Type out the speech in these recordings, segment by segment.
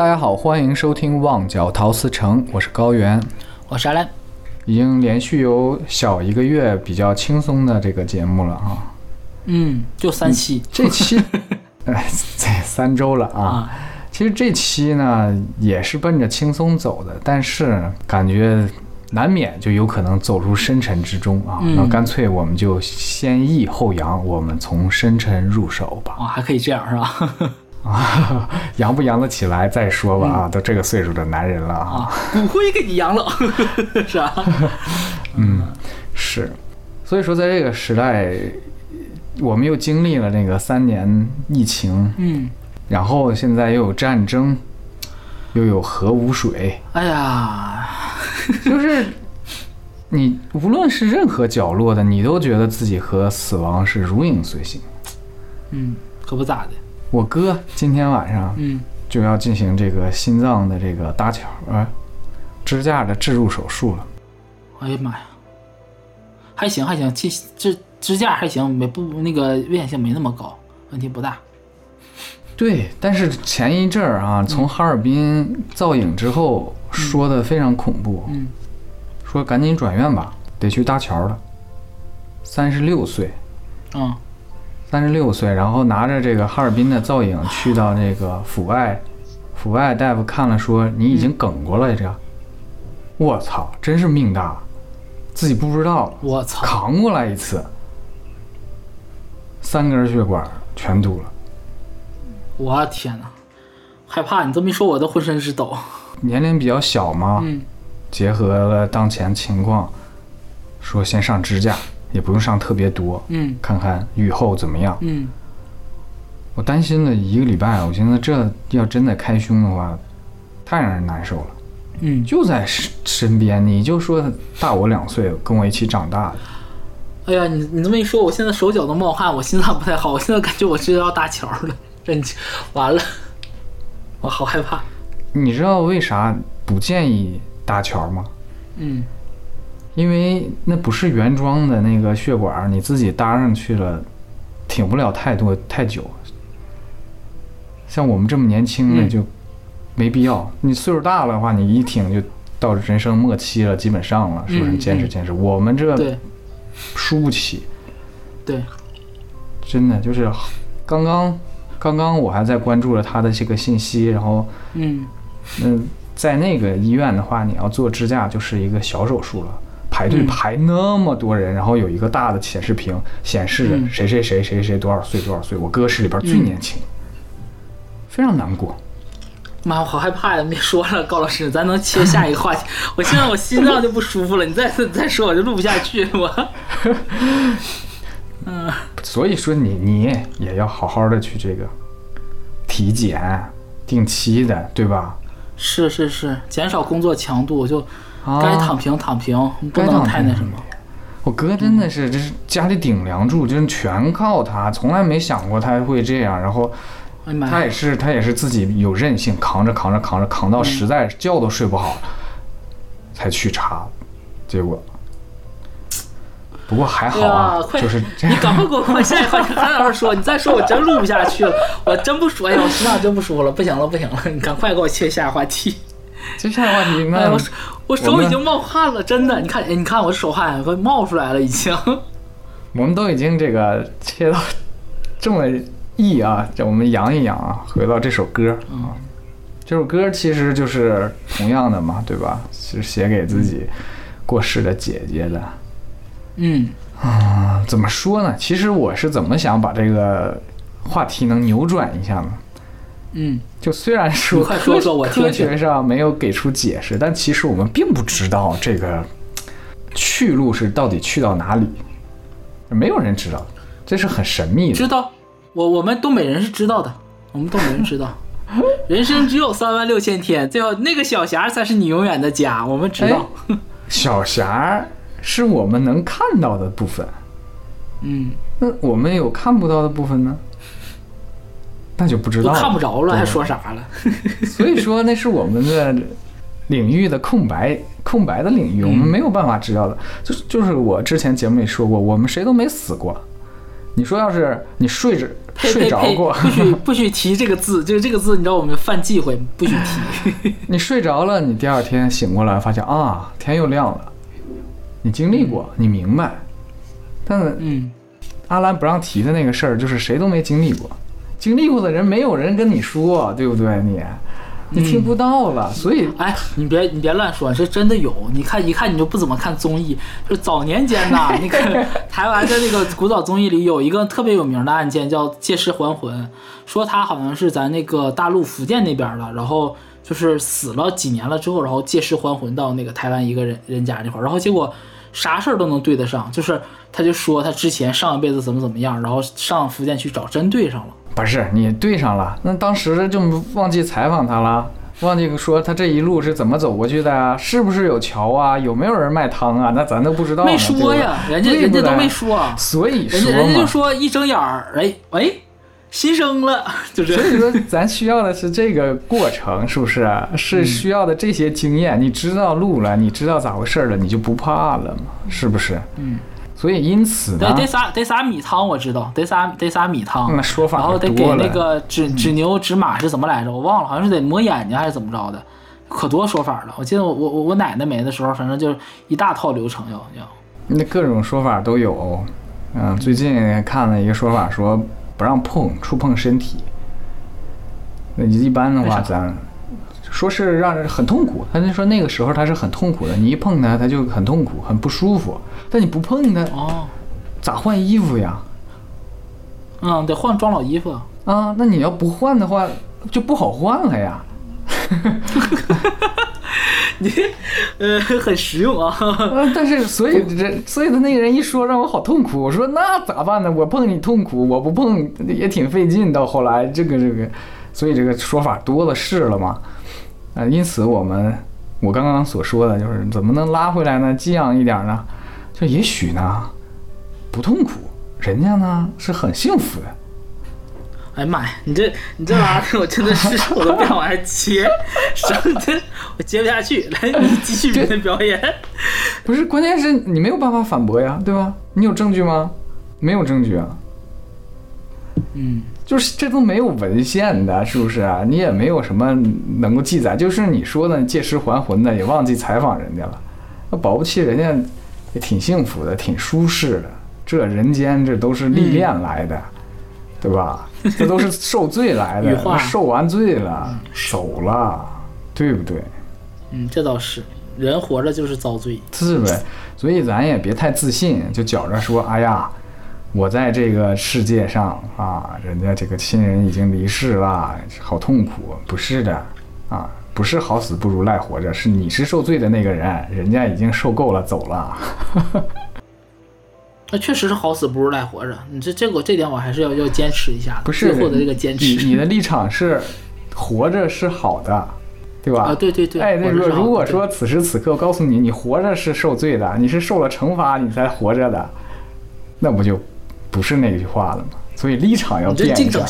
大家好，欢迎收听《旺角陶瓷城》，我是高原。我是阿兰，已经连续有小一个月比较轻松的这个节目了啊。嗯，就三期，这期，哎，这三周了啊。啊，其实这期呢也是奔着轻松走的，但是感觉难免就有可能走入深沉之中啊。嗯那干脆我们就先抑后扬，我们从深沉入手吧。哦，还可以这样是吧？啊，扬不扬得起来再说吧啊，都这个岁数的男人了啊。啊，骨灰给你扬了，是吧？嗯，是，所以说在这个时代，我们又经历了那个三年疫情，嗯，然后现在又有战争，又有核污水，哎呀，就是你无论是任何角落的，你都觉得自己和死亡是如影随形。嗯，可不咋的，我哥今天晚上嗯，就要进行这个心脏的这个搭桥呃支架的置入手术了。哎呀妈呀，还行还行，其支支架还行，没不那个危险性没那么高，问题不大。对，但是前一阵儿啊，从哈尔滨造影之后说的非常恐怖，嗯，说赶紧转院吧，得去搭桥了。三十六岁，嗯，三十六岁，然后拿着这个哈尔滨的造影去到那个阜外，阜外大夫看了说你已经梗过了，这样，我操，真是命大，自己不知道，我操，扛过来一次，三根血管全堵了。我天哪，害怕！你这么一说，我都浑身是抖。年龄比较小嘛，嗯，结合了当前情况，说先上支架，也不用上特别多，嗯看看雨后怎么样。嗯，我担心了一个礼拜，我寻思这要真的开胸的话，太让人难受了。嗯，就在身身边，你就说大我两岁，跟我一起长大的，哎呀，你你这么一说，我现在手脚都冒汗，我心脏不太好，我现在感觉我这要搭桥了，真完了，我好害怕。你知道为啥不建议搭桥吗？嗯，因为那不是原装的那个血管，你自己搭上去了，挺不了太多太久。像我们这么年轻的嗯。就没必要。你岁数大了的话，你一挺就到人生末期了，基本上了，是不是？嗯嗯见识见识，我们这输不起，对，真的就是刚刚刚刚我还在关注了他的这个信息，然后嗯。嗯，在那个医院的话，你要做支架就是一个小手术了，排队嗯排那么多人，然后有一个大的显示屏显示着嗯谁谁谁谁谁多少岁多少岁，我哥是里边最嗯年轻，非常难过。妈，我好害怕呀！别说了，高老师，咱能切下一个话题？我现在我心脏就不舒服了，你再再说我就录不下去，我。嗯所以说你你也要好好的去这个体检，定期的，对吧？是是是，减少工作强度，就啊该躺平躺平，不能太那什么。我哥真的是，这是家里顶梁柱，就是全靠他，从来没想过他会这样。然后！他也是，他也是自己有韧性，扛着扛着扛着扛嗯到实在觉都睡不好，才去查，结果，不过还哎好啊！就是这你赶快给我快下话题，韩老师说，你再说我真录不下去了，我真不说，哎呀，我心脏真不舒服了，不行了不行了，你赶快给我切下话题。接下来话题那我手已经冒汗了，真的，你看，哎，你看我手汗都冒出来了，已经。我们都已经这个切到这么意啊，这我们扬一扬啊，回到这首歌啊，这首歌其实就是同样的嘛，对吧？是写给自己过世的姐姐的。嗯啊，怎么说呢？其实我是怎么想把这个话题能扭转一下呢？嗯，就虽然说快说科说我听学上没有给出解释，但其实我们并不知道这个去路是到底去到哪里，没有人知道，这是很神秘的。知道，我我们东北人是知道的，我们东北人知道，人生只有三万六千天，最后那个小霞才是你永远的家，我们知道。小霞是我们能看到的部分，嗯，那我们有看不到的部分呢？那就不知道了，看不着了，还说啥了？所以说那是我们的领域的空白，空白的领域，我们没有办法知道的。就是就是我之前节目里说过，我们谁都没死过，你说要是你睡着呸睡！着过，不许不许提这个字，就是这个字你知道我们犯忌讳，不许提。你睡着了，你第二天醒过来发现啊，天又亮了，你经历过，你明白。但是嗯，阿兰不让提的那个事儿，就是谁都没经历过，经历过的人没有人跟你说，对不对？你你听不到了，所以哎，你别你别乱说，这真的有。你看一看你就不怎么看综艺，就是早年间呐，那个台湾的那个古早综艺里有一个特别有名的案件叫借尸还魂，说他好像是咱那个大陆福建那边的，然后就是死了几年了之后，然后借尸还魂到那个台湾一个人人家那块儿，然后结果啥事儿都能对得上，就是他就说他之前上一辈子怎么怎么样，然后上福建去找，真对上了。不是你对上了，那当时就忘记采访他了。忘记说他这一路是怎么走过去的啊？是不是有桥啊？有没有人卖汤啊？那咱都不知道。没说呀，人家人家都没说啊。所以人家说嘛，人家就说一睁眼儿，哎哎，新生了，就这所以说咱需要的是这个过程，是不是？是需要的这些经验。你知道路了，你知道咋回事了，你就不怕了嘛？是不是？嗯。所以因此呢，得得撒得撒米汤，我知道，得撒得撒米汤，那说法然后得给那个纸纸牛纸马是怎么来着？我忘了，好像是得抹眼睛还是怎么着的，可多说法了。我记得我我我奶奶没的时候，反正就是一大套流程要要。那各种说法都有。嗯，最近看了一个说法，说不让碰触碰身体。那一般的话，咱说是让人很痛苦。他就说那个时候他是很痛苦的，你一碰他，他就很痛苦，很不舒服。但你不碰他，哦，咋换衣服呀？嗯，得换装老衣服。啊，那你要不换的话，就不好换了呀。你呃很实用啊。啊，但是所以这所以他那个人一说让我好痛苦，我说那咋办呢？我碰你痛苦，我不碰也挺费劲。到后来这个这个，所以这个说法多了是了嘛。啊，因此我们我刚刚所说的就是怎么能拉回来呢？激昂一点呢？就也许呢不痛苦，人家呢是很幸福的。哎呀妈呀，你这你这玩意儿，我真的是 我都不想往下接，省的我接不下去。来，你继续你的表演。不是，关键是你没有办法反驳呀，对吧？你有证据吗？没有证据啊。嗯，就是这都没有文献的，是不是啊？你也没有什么能够记载，就是你说的借尸还魂的，也忘记采访人家了。那保不齐人家也挺幸福的，挺舒适的。这人间这都是历练来的，对吧？这都是受罪来的，受完罪了，走了，对不对？嗯，这倒是，人活着就是遭罪。是呗，所以咱也别太自信，就觉着说，哎呀，我在这个世界上啊，人家这个亲人已经离世了，好痛苦。不是的，啊，不是好死不如赖活着，是你是受罪的那个人，人家已经受够了，走了。那确实是好死不如赖活着。你这这个这点我还是要要坚持一下的，不是最后的这个坚你持。你的立场是活着是好的，对吧？啊，对对对，哎，那我是好如果如果说此时此刻我告诉你，你活着是受罪的，你是受了惩罚你才活着的，那不就不是那句话了吗？所以立场要你这变一下净整。，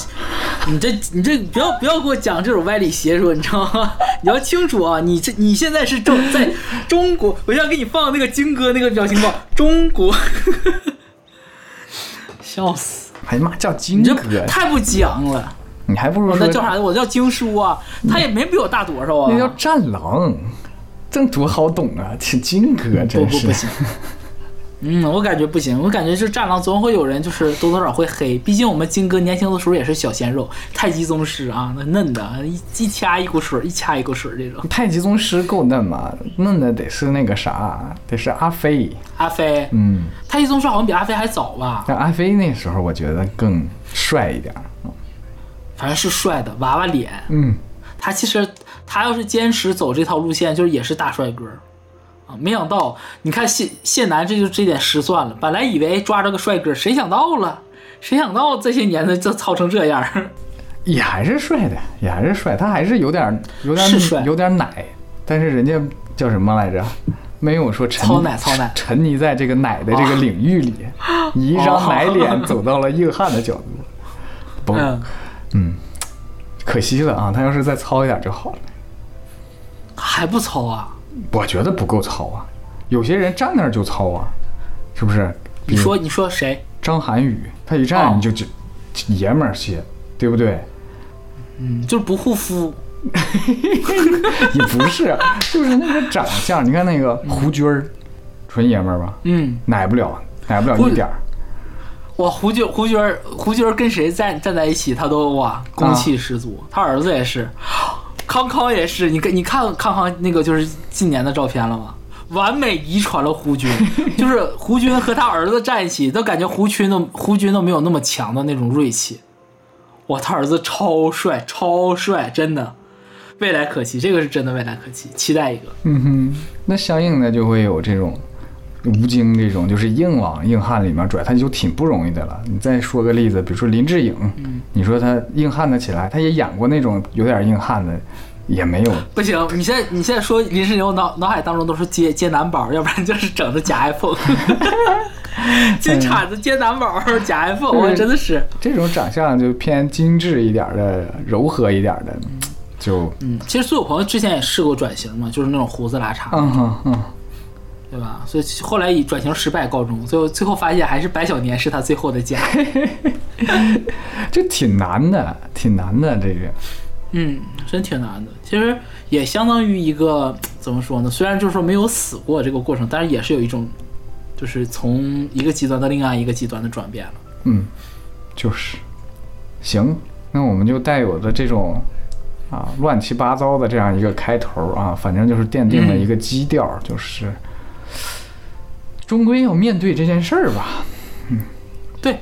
你这你这不要不要给我讲这种歪理邪说，你知道吗？你要清楚啊，你这你现在是中在中国，我要给你放那个金哥那个表情包，中国，笑死！哎呀妈，叫金哥，太不讲了。你还不如那叫啥？我叫经书啊，他也没比我大多少啊那叫啊。战狼，这多好懂啊！这金哥不真是不不行。嗯，我感觉不行，我感觉这战狼总会有人就是多多少少会黑，毕竟我们金哥年轻的时候也是小鲜肉，太极宗师啊，那嫩的，一一掐一股水，一掐一股水这种。太极宗师够嫩吗？嫩的得是那个啥，得是阿飞。阿飞，嗯，太极宗师好像比阿飞还早吧？但阿飞那时候我觉得更帅一点。反正是帅的，娃娃脸。嗯，他其实他要是坚持走这套路线，就是也是大帅哥啊。没想到，你看谢谢楠这就这点失算了。本来以为抓着个帅哥，谁想到了？谁想到这些年的就操成这样？也还是帅的，也还是帅。他还是有点有点帅有点奶，但是人家叫什么来着？没有说沉糙奶操奶沉溺在这个奶的这个领域里，以一张奶脸 走到了硬汉的角度。不，嗯，嗯，可惜了啊！他要是再糙一点就好了。还不糙啊？我觉得不够糙啊，有些人站那儿就糙啊，是不是？你说你说谁？张涵予，他一站哦你就就爷们儿些，对不对？嗯，就是不护肤。也不是，就是那个长相，你看那个胡军儿，纯爷们儿吧，嗯，奶不了，奶不了一点儿。哇，胡军胡军儿胡军儿跟谁站站在一起，他都哇攻气十足。他儿子也是，康康也是。你看你看康康那个就是近年的照片了吗？完美遗传了胡军，就是胡军和他儿子站一起，都感觉胡军都胡军都没有那么强的那种锐气。哇，他儿子超帅，超帅，真的，未来可期，这个是真的未来可期，期待一个。嗯哼，那相应的就会有这种吴京这种，就是硬往硬汉里面拽，他就挺不容易的了。你再说个例子，比如说林志颖，你说他硬汉的起来，他也演过那种有点硬汉的，也没有。不行，你现在你现在说林志颖，我脑脑海当中都是接 接男宝，要不然就是整的假 iPhone，金铲子接男宝假 iPhone，我真的是，这种长相就偏精致一点的、柔和一点的，就嗯，其实苏有朋之前也试过转型嘛，就是那种胡子拉碴，嗯哼嗯，对吧？所以后来以转型失败告终，最后最后发现还是白小年是他最后的家，这挺难的，挺难的这个。嗯，真挺难的。其实也相当于一个怎么说呢？虽然就是说没有死过这个过程，但是也是有一种，就是从一个极端到另外一个极端的转变了。嗯，就是，行，那我们就带有的这种啊乱七八糟的这样一个开头啊，反正就是奠定了一个基调，就是终归要面对这件事儿吧。嗯。对，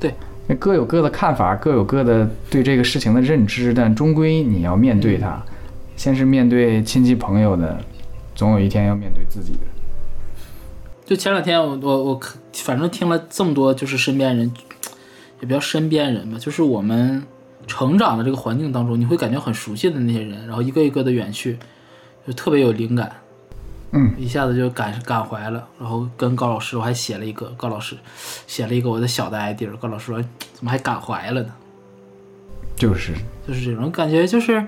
对，那各有各的看法，各有各的对这个事情的认知，但终归你要面对它，先是面对亲戚朋友的，总有一天要面对自己的。就前两天我我我看反正听了这么多，就是身边人，也不叫身边人吧，就是我们成长的这个环境当中，你会感觉很熟悉的那些人，然后一个一个的远去，就特别有灵感，嗯，一下子就感感怀了。然后跟高老师我还写了一个，高老师写了一个我的小的 idea 高老师说怎么还感怀了呢？就是就是这种感觉，就是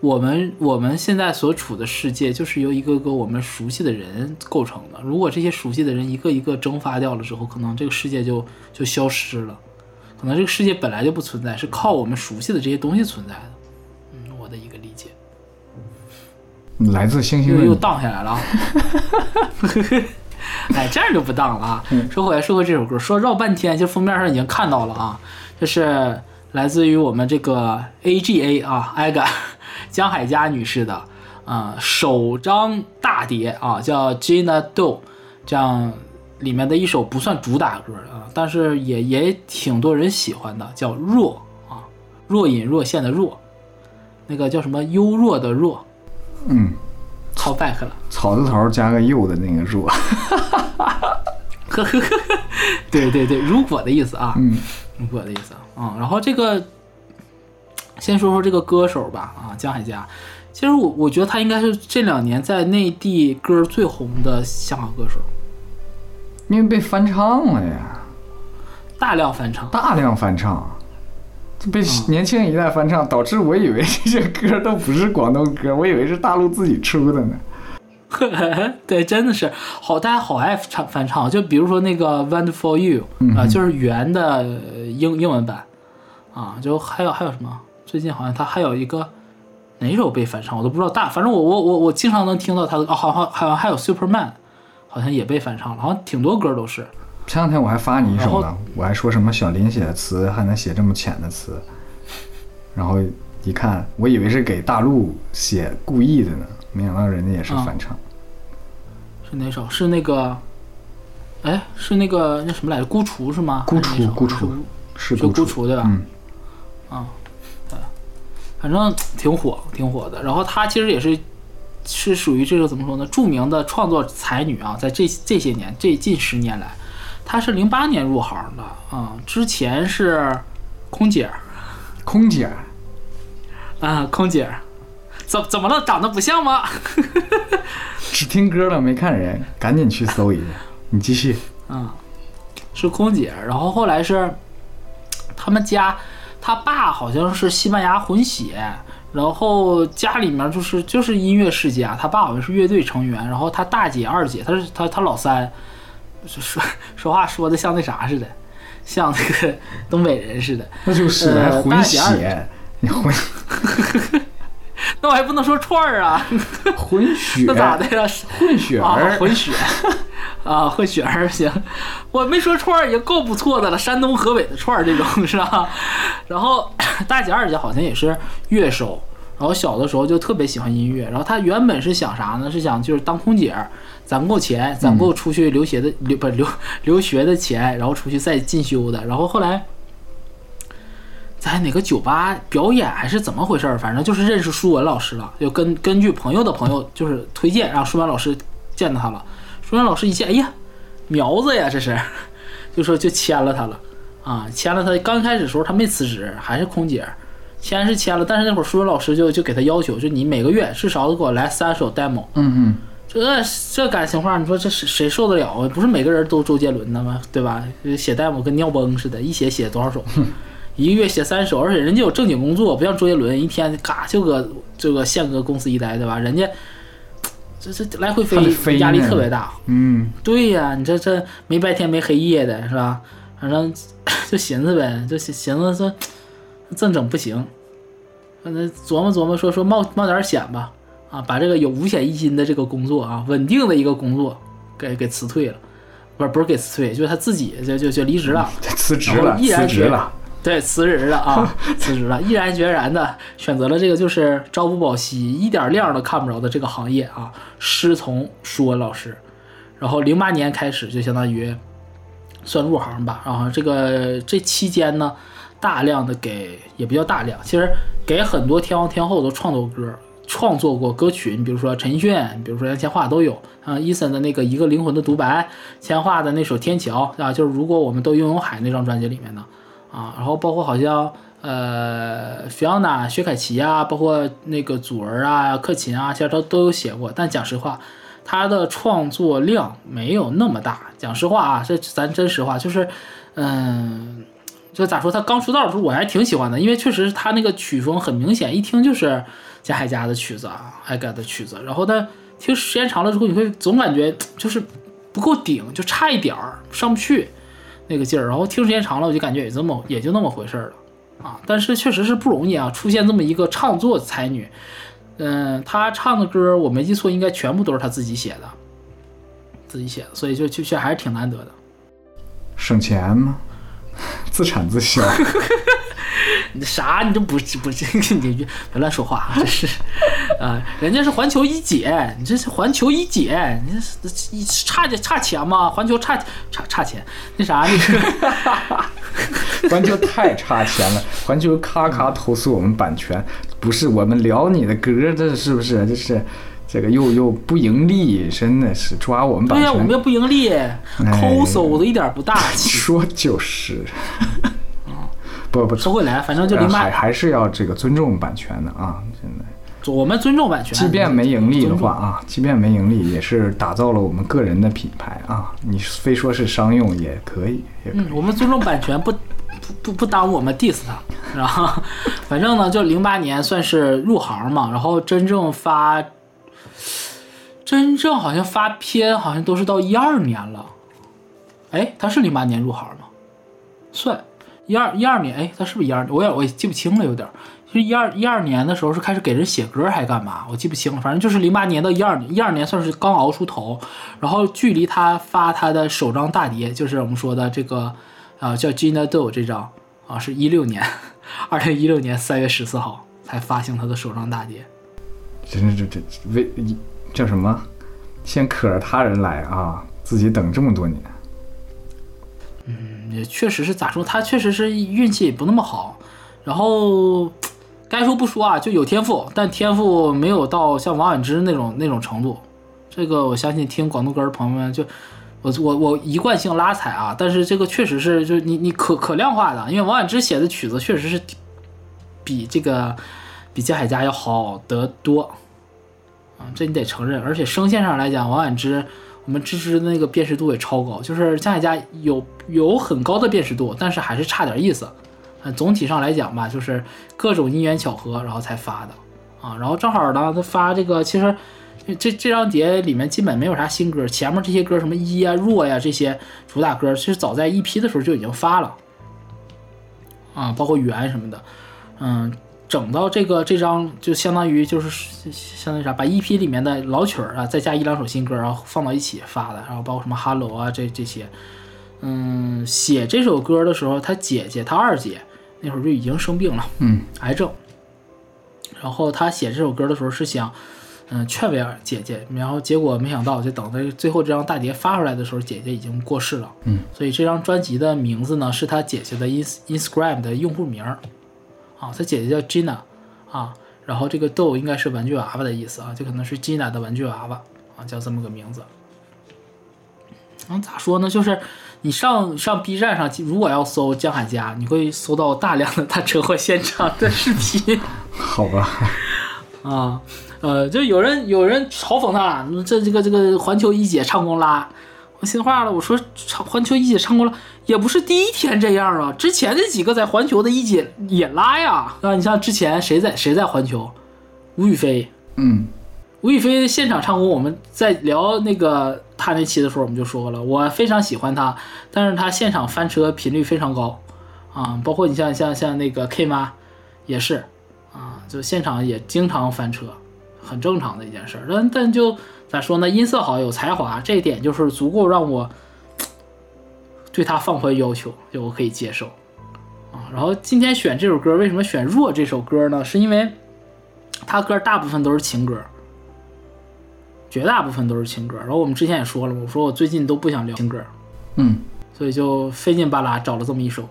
我们我们现在所处的世界，就是由一个个我们熟悉的人构成的。如果这些熟悉的人一个一个蒸发掉了之后，可能这个世界就就消失了，可能这个世界本来就不存在，是靠我们熟悉的这些东西存在的。来自星星又。荡下来了啊！哎，这样就不荡了啊！说回来，说回这首歌，说绕半天，就封面上已经看到了啊，这是来自于我们这个 AGA 啊，AGA 江海佳女士的啊、首张大碟啊，叫 Gina Do，这样里面的一首不算主打歌啊，但是也也挺多人喜欢的，叫弱啊，若隐若现的若，那个叫什么幽若的弱嗯，，call back 了。草字头加个右的那个弱。呵呵呵，对对对，如果的意思啊，嗯，如果的意思啊，嗯，然后这个先说说这个歌手吧，啊，江海佳，其实我我觉得他应该是这两年在内地歌最红的香港歌手，因为被翻唱了呀，大量翻唱，大量翻唱，这被年轻一代翻唱，导致我以为这些歌都不是广东歌，我以为是大陆自己出的呢。对，真的是好，大家好爱唱翻唱，就比如说那个《Wonderful You》啊、就是原的呃英英文版啊，就还有还有什么？最近好像他还有一个哪首被翻唱，我都不知道。大反正我我我我经常能听到他的，哦，好像好像还有 Superman，好像也被翻唱了，好像挺多歌都是。前两天我还发你一首呢，我还说什么小林写的词还能写这么浅的词，然后一看，我以为是给大陆写故意的呢，没想到人家也是翻唱。是哪首？是那个，哎，是那个那什么来着？孤雏是吗？孤雏，孤雏是是孤雏，对吧？嗯，啊反正挺火，挺火的。然后他其实也是是属于这个怎么说呢？著名的创作才女啊，在这这些年这近十年来，她是零八年入行的啊、之前是空姐空姐，啊、空姐儿，怎怎么了？长得不像吗？只听歌了没看人，赶紧去搜一下。你继续。嗯，是空姐，然后后来是他们家，他爸好像是西班牙混血，然后家里面就是就是音乐世家，他爸好像是乐队成员，然后他大姐、二姐，他是他他老三，说 说说话说的像那啥似的，像那个东北人似的。那就是混血，你混 那我还不能说串儿啊，混血，那咋的呀？混血啊，儿，混血啊，混血儿行，我没说串儿已经够不错的了，山东河北的串儿这种是吧？然后 大姐二姐好像也是乐手，然后小的时候就特别喜欢音乐，然后她原本是想啥呢？是想就是当空姐儿，攒够钱，攒够出去留学的留不留留学的钱，然后出去再进修的，然后后来。在哪个酒吧表演还是怎么回事儿？反正就是认识舒文老师了，就根根据朋友的朋友就是推荐，让舒文老师见到他了。舒文老师一见，哎呀，苗子呀，这是，就说就签了他了啊，签了他。刚开始的时候他没辞职，还是空姐，签是签了，但是那会儿舒文老师就就给他要求，就你每个月至少得给我来三首 demo。嗯嗯，这这感情话，你说这谁谁受得了啊？不是每个人都周杰伦的吗？对吧？写 demo 跟尿崩似的，一写写多少首，一个月写三首，而且人家有正经工作，不像周杰伦一天嘎就搁这个县搁公司一待，对吧？人家这这来回飞飞压力特别大。嗯，对呀，你这这没白天没黑夜的是吧？反正 就寻思呗，就寻寻思说这整不行，反正琢磨琢磨说说冒冒点险吧，啊，把这个有五险一金的这个工作啊，稳定的一个工作给给辞退了，不是不是给辞退，就是他自己就就就离职了。辞职了，毅然决辞职了，对，辞职了啊，辞职了，毅然决然的选择了这个就是朝不保夕、一点亮都看不着的这个行业啊，师从舒文老师。然后零八年开始就相当于算入行吧，然后这个这期间呢，大量的给也不叫大量，其实给很多天王天后都创作歌。创作过歌曲，你比如说陈奕迅，比如说杨千嬅都有啊。伊森的那个一个灵魂的独白，千嬅的那首天桥啊，就是如果我们都拥有海那张专辑里面的。啊，然后包括好像呃，Fiona、薛凯琪啊，包括那个祖儿啊、克勤啊，其实都都有写过。但讲实话，他的创作量没有那么大。讲实话啊，这咱真实话，就是，嗯，就咋说，他刚出道的时候我还挺喜欢的，因为确实他那个曲风很明显，一听就是加海加的曲子啊，海改的曲子。然后呢，听时间长了之后，你会总感觉就是不够顶，就差一点儿，上不去。那个劲儿，然后听时间长了，我就感觉也这么也就那么回事儿了啊。但是确实是不容易啊，出现这么一个唱作才女，嗯，她唱的歌我没记错，应该全部都是她自己写的，自己写的，所以就就确还是挺难得的。省钱吗？自产自销，你 这啥？你这不不你别别乱说话，这是啊，人家是环球一姐，你这是环球一姐，你这这差点差钱吗？环球差差差钱，那啥那个。环球太差钱了，环球咔咔投诉我们版权，不是我们聊你的歌，这是不是？这是这个又又不盈利，真的是抓我们版对呀、权。我们又不盈利，抠搜的一点不大气。说就是，不不，说回来，反正就零八还，还是要这个尊重版权的啊，现在。我们尊重版权。即便没盈利的话啊，即便没盈利，也是打造了我们个人的品牌啊。你非说是商用也可以，也可以。嗯，我们尊重版权，不不不不耽误我们 diss 他，然后反正呢，就零八年算是入行嘛，然后真正发，真正好像发片好像都是到一二年了，哎，他是零八年入行吗？算一二一二年，哎，他是不是一二？我也我也记不清了，有点儿。就是一二一二年的时候是开始给人写歌还干嘛？我记不清了，反正就是零八年到一二年，一二年算是刚熬出头，然后距离他发他的首张大碟，就是我们说的这个，啊、叫《Gina Do》这张啊，是一六年，二零一六年三月十四号才发行他的首张大碟。真是这这为叫什么？先可着他人来啊，自己等这么多年。也确实是咋说，他确实是运气不那么好，然后该说不说啊，就有天赋，但天赋没有到像王菀之那种那种程度。这个我相信听广东歌的朋友们就。我我我一贯性拉踩啊，但是这个确实是就你你可可量化的，因为王菀之写的曲子确实是比这个比江海佳要好得多啊，这你得承认。而且声线上来讲，王菀之我们芝芝的那个辨识度也超高，就是江海家有有很高的辨识度，但是还是差点意思。呃，总体上来讲吧，就是各种因缘巧合，然后才发的啊。然后正好呢，他发这个其实这这张碟里面基本没有啥新歌，前面这些歌什么一啊、弱呀、这些主打歌，其实早在一批的时候就已经发了，啊，包括圆什么的，嗯，整到这个这张就相当于就是相当于啥，把 EP 里面的老曲儿啊，再加一两首新歌，然后放到一起发的，然后包括什么 Hello 啊这这些，嗯，写这首歌的时候，他姐姐他二姐那会儿就已经生病了，嗯，癌症。然后他写这首歌的时候是想，嗯，劝慰姐姐，然后结果没想到，就等到最后这张大碟发出来的时候，姐姐已经过世了。嗯，所以这张专辑的名字呢是他姐姐的 ins Instagram 的用户名儿，啊，他姐姐叫 Gina，啊，然后这个 doll 应该是玩具娃娃的意思啊，就可能是 Gina 的玩具娃娃啊，叫这么个名字。嗯，咋说呢？就是你上上 B 站上，如果要搜江海佳，你会搜到大量的他车祸现场的视频。好吧，啊，呃，就有人有人嘲讽他，这这个这个环球一姐唱功拉，我心话了，我说唱环球一姐唱功拉也不是第一天这样啊，之前那几个在环球的一姐也拉呀，啊，你像之前谁在谁在环球，吴雨霏，嗯，吴雨霏现场唱功，我们在聊那个他那期的时候我们就说了，我非常喜欢他，但是他现场翻车频率非常高，啊，包括你像像像那个 K 妈也是。啊，就现场也经常翻车，很正常的一件事。但但就咋说呢？音色好，有才华，这一点就是足够让我对他放宽要求，就我可以接受啊。然后今天选这首歌，为什么选《弱》这首歌呢？是因为他歌大部分都是情歌，绝大部分都是情歌。然后我们之前也说了，我说我最近都不想聊情歌，嗯，所以就费劲巴拉找了这么一首《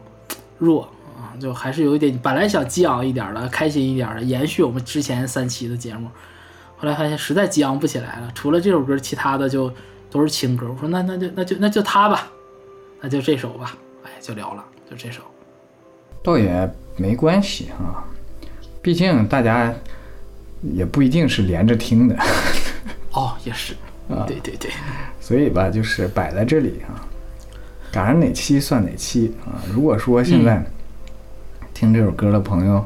弱》。啊就还是有一点，本来想激昂一点的，开心一点的，延续我们之前三期的节目，后来发现实在激昂不起来了。除了这首歌，其他的就都是情歌。我说那那就那就那就他吧，那就这首吧。哎，就聊了，就这首。倒也没关系啊，毕竟大家也不一定是连着听的。哦，也是 啊，对对对。所以吧，就是摆在这里啊，赶上哪期算哪期啊。如果说现在。听这首歌的朋友，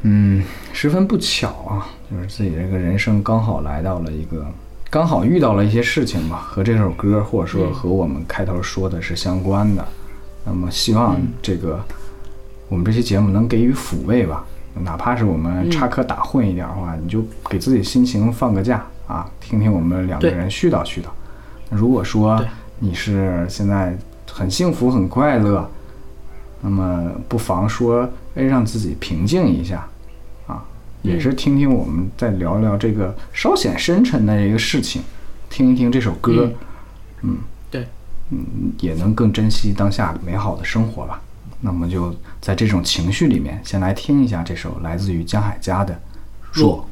嗯，十分不巧啊，就是自己这个人生刚好来到了一个，刚好遇到了一些事情吧，和这首歌或者说和我们开头说的是相关的。那么希望这个我们这期节目能给予抚慰吧，哪怕是我们插科打诨一点的话，你就给自己心情放个假啊，听听我们两个人絮叨絮叨。如果说你是现在很幸福很快乐。那么不妨说，哎，让自己平静一下，啊，也是听听我们再聊聊这个稍显深沉的一个事情，听一听这首歌，嗯，对，嗯，也能更珍惜当下美好的生活吧。那么就在这种情绪里面，先来听一下这首来自于江海家的《弱》。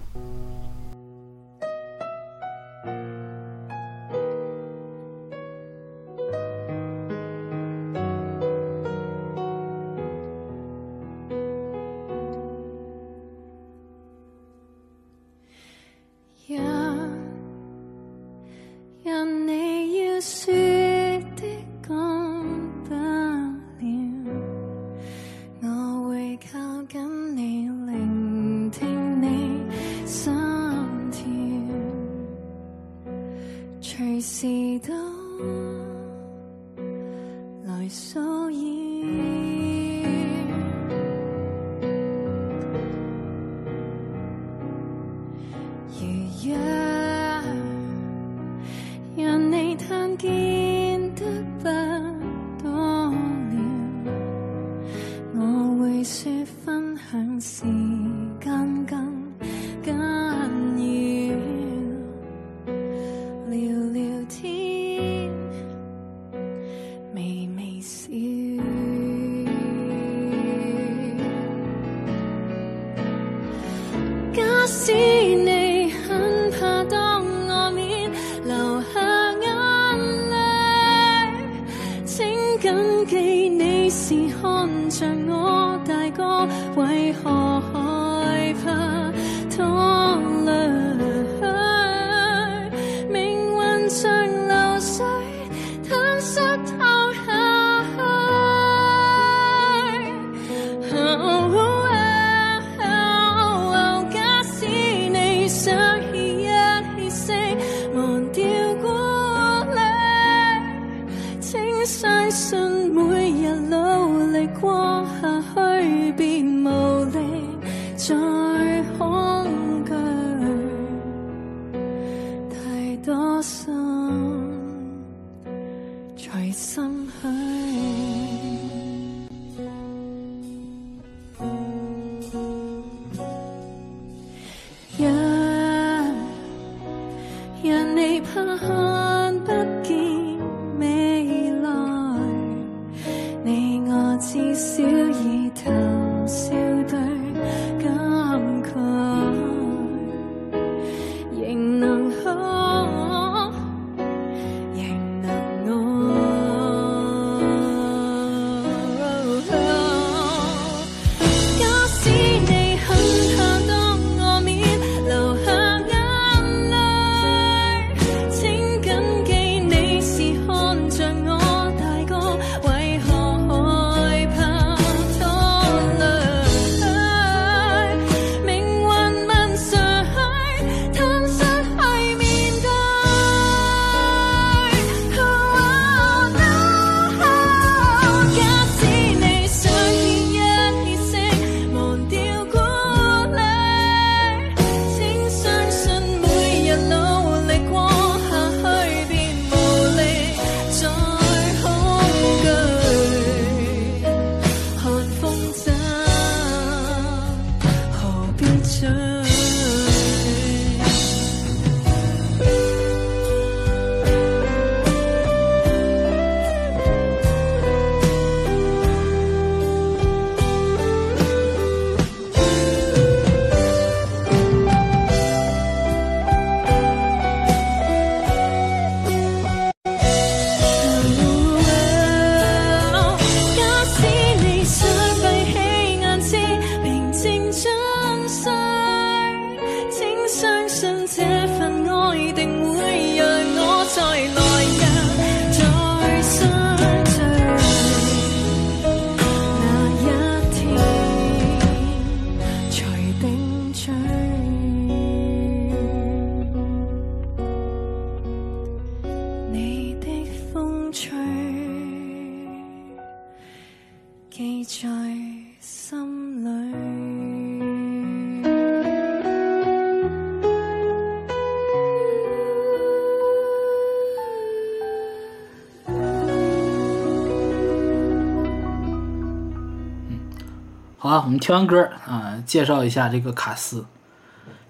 啊，我们听完歌啊、介绍一下这个卡斯。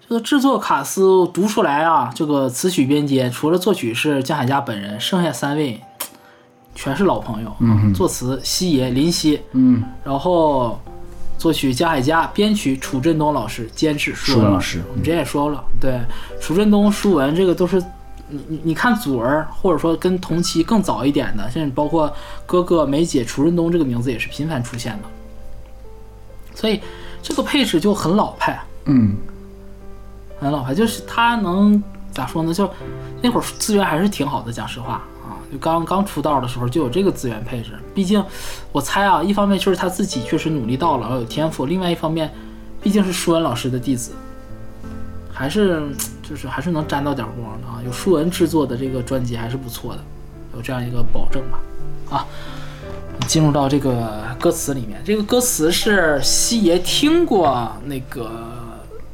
这个制作卡斯读出来啊，这个词曲编接除了作曲是江海佳本人，剩下三位全是老朋友。嗯，作词西爷林夕，嗯，然后作曲江海佳，编曲楚振东老师，监制舒文舒文老师我们之前也说了，对，楚振东、舒文这个都是。你你你看祖儿，或者说跟同期更早一点的，甚至包括哥哥梅姐楚振东这个名字也是频繁出现的，所以这个配置就很老派，嗯，很老派，就是他能咋说呢？就那会儿资源还是挺好的，讲实话啊，就刚刚出道的时候就有这个资源配置。毕竟我猜啊，一方面就是他自己确实努力到了，然后有天赋；另外一方面，毕竟是舒文老师的弟子，还是就是还是能沾到点光的啊。有舒文制作的这个专辑还是不错的，有这样一个保证吧。啊，进入到这个歌词里面，这个歌词是西爷听过那个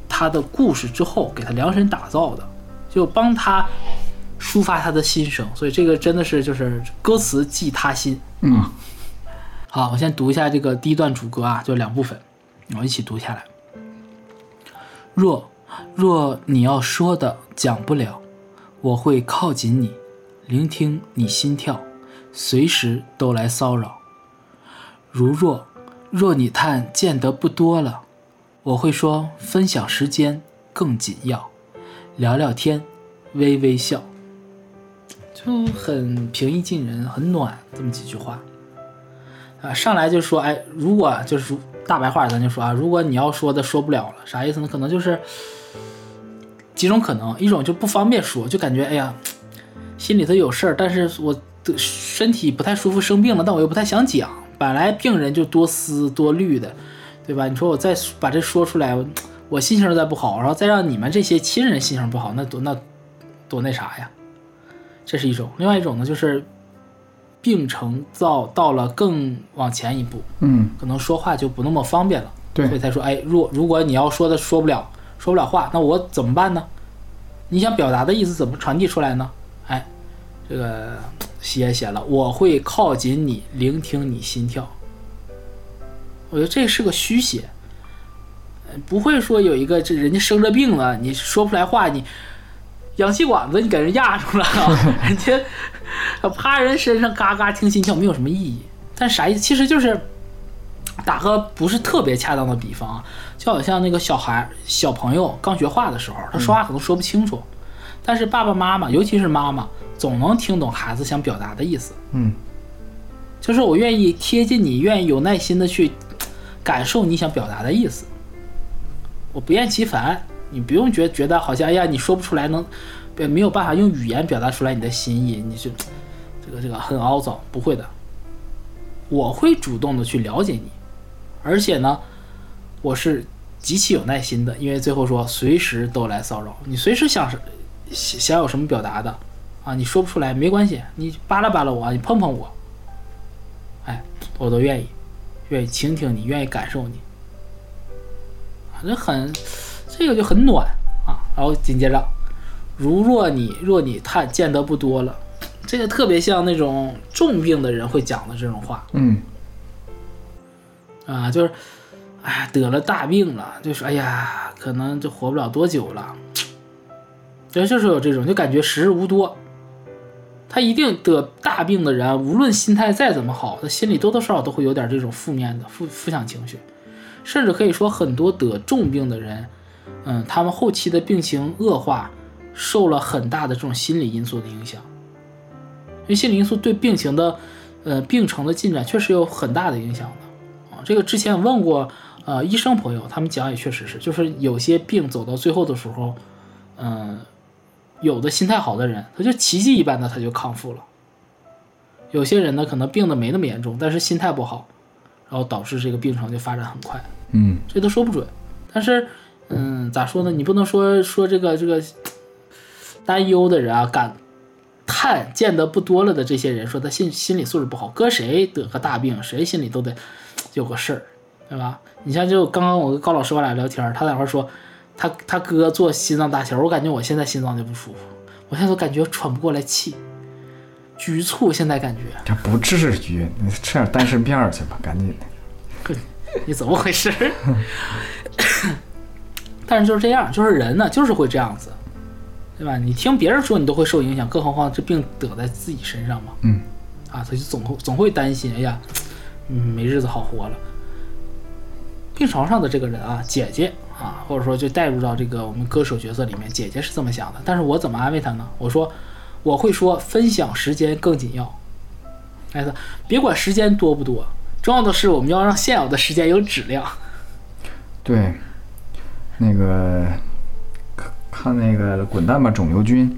他的故事之后给他量身打造的，就帮他抒发他的心声，所以这个真的是就是歌词寄他心。嗯，好，我先读一下这个第一段主歌啊，就两部分，我一起读下来。若若你要说的讲不了，我会靠近你，聆听你心跳，随时都来骚扰。如若若你叹见得不多了，我会说分享时间更紧要，聊聊天，微微笑，就很平易近人，很暖，这么几句话。啊，上来就说，哎，如果就是大白话，咱就说啊，如果你要说的说不了了，啥意思呢？可能就是几种可能，一种就不方便说，就感觉哎呀，心里头有事儿，但是我的身体不太舒服，生病了，但我又不太想讲。本来病人就多思多虑的，对吧？你说我再把这说出来，我我心情再不好，然后再让你们这些亲人心情不好，那多那多那啥呀？这是一种。另外一种呢，就是病程到到了更往前一步，嗯，可能说话就不那么方便了，对所以才说，哎，如如果你要说的说不了，说不了话，那我怎么办呢？你想表达的意思怎么传递出来呢？哎，这个写写了，我会靠近你，聆听你心跳。我觉得这是个虚写，呃不会说有一个这人家生着病了，你说不出来话，你氧气管子你给人压住了，人家趴人身上嘎嘎听心跳，没有什么意义。但啥意思？其实就是打个不是特别恰当的比方啊，就好像那个小孩小朋友刚学话的时候，他说话可能说不清楚，但是爸爸妈妈，尤其是妈妈，总能听懂孩子想表达的意思。嗯，就是我愿意贴近你，愿意有耐心的去感受你想表达的意思。我不厌其烦，你不用觉觉得好像哎呀你说不出来能，呃没有办法用语言表达出来你的心意，你就这个这个很凹糟，不会的。我会主动的去了解你，而且呢，我是极其有耐心的，因为最后说随时都来骚扰你，随时想是想想有什么表达的啊，你说不出来没关系，你扒拉扒拉我，你碰碰我，哎，我都愿意，愿意倾听你，愿意感受你，啊，这很这个就很暖啊。然后紧接着，如若你若你探见得不多了，这个特别像那种重病的人会讲的这种话。嗯，啊，就是，哎呀，得了大病了，就是哎呀，可能就活不了多久了。人就是有这种，就感觉时日无多。他一定得大病的人，无论心态再怎么好，他心里多多少少都会有点这种负面的负负向情绪，甚至可以说很多得重病的人，嗯，他们后期的病情恶化，受了很大的这种心理因素的影响。因为心理因素对病情的，呃，病程的进展确实有很大的影响的。啊，这个之前问过呃医生朋友，他们讲也确实是，就是有些病走到最后的时候，嗯、有的心态好的人，他就奇迹一般的他就康复了；有些人呢，可能病的没那么严重，但是心态不好，然后导致这个病程就发展很快，嗯，这都说不准。但是，嗯，咋说呢？你不能说说这个这个担忧的人啊，感叹见得不多了的这些人，说他心心理素质不好，搁谁得个大病，谁心里都得有个事儿，对吧？你像就刚刚我跟高老师我俩聊天，他在那块说他他哥做心脏搭桥，我感觉我现在心脏就不舒服，我现在都感觉喘不过来气，局促，现在感觉这不至于，你吃点丹参片儿去吧，赶紧的。你怎么回事？但是就是这样，就是人呢，就是会这样子，对吧？你听别人说，你都会受影响，更何况这病得在自己身上嘛。嗯，啊，他就总会总会担心，哎呀，嗯，没日子好活了。病床上的这个人啊，姐姐啊，或者说就带入到这个我们歌手角色里面，姐姐是这么想的，但是我怎么安慰她呢？我说，我会说分享时间更紧要。哎，别管时间多不多，重要的是我们要让现有的时间有质量。对，那个看看那个《滚蛋吧，肿瘤君》，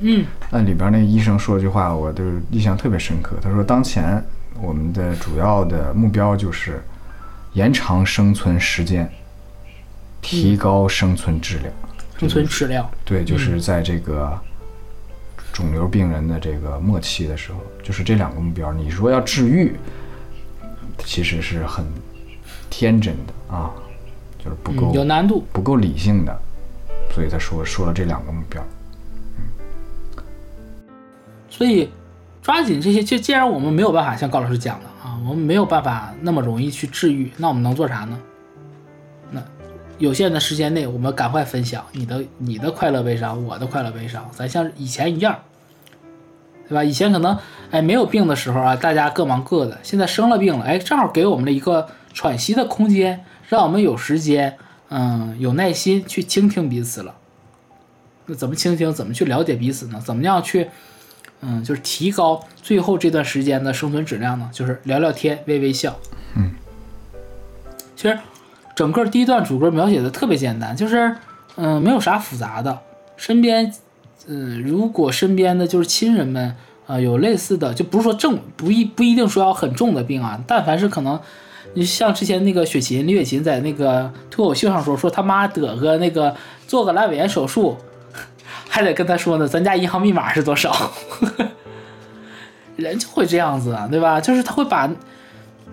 嗯，那里边那个医生说了句话，我就印象特别深刻。他说，当前我们的主要的目标就是延长生存时间，提高生存质量。生存质量。对，就是在这个肿瘤病人的这个末期的时候，就是这两个目标。你说要治愈，其实是很天真的啊，就是不够、嗯，有难度。不够理性的，所以他说说了这两个目标。嗯所以抓紧这些，就既然我们没有办法像高老师讲的啊，我们没有办法那么容易去治愈，那我们能做啥呢？那有限的时间内，我们赶快分享你的你的快乐悲伤，我的快乐悲伤，咱像以前一样，对吧？以前可能哎没有病的时候啊，大家各忙各的，现在生了病了，哎，正好给我们了一个喘息的空间，让我们有时间，嗯，有耐心去倾听彼此了。那怎么倾听？怎么去了解彼此呢？怎么样去？嗯，就是提高最后这段时间的生存质量呢，就是聊聊天，微微笑。嗯，其实整个第一段主歌描写的特别简单，就是嗯，没有啥复杂的。身边，嗯，如果身边的就是亲人们啊、有类似的，就不是说正不一不一定说要很重的病啊，但凡是可能，你像之前那个雪琴李雪琴在那个脱口秀上说，说他妈得个那个做个阑尾炎手术。还得跟他说呢，咱家银行密码是多少？人就会这样子啊，对吧？就是他会把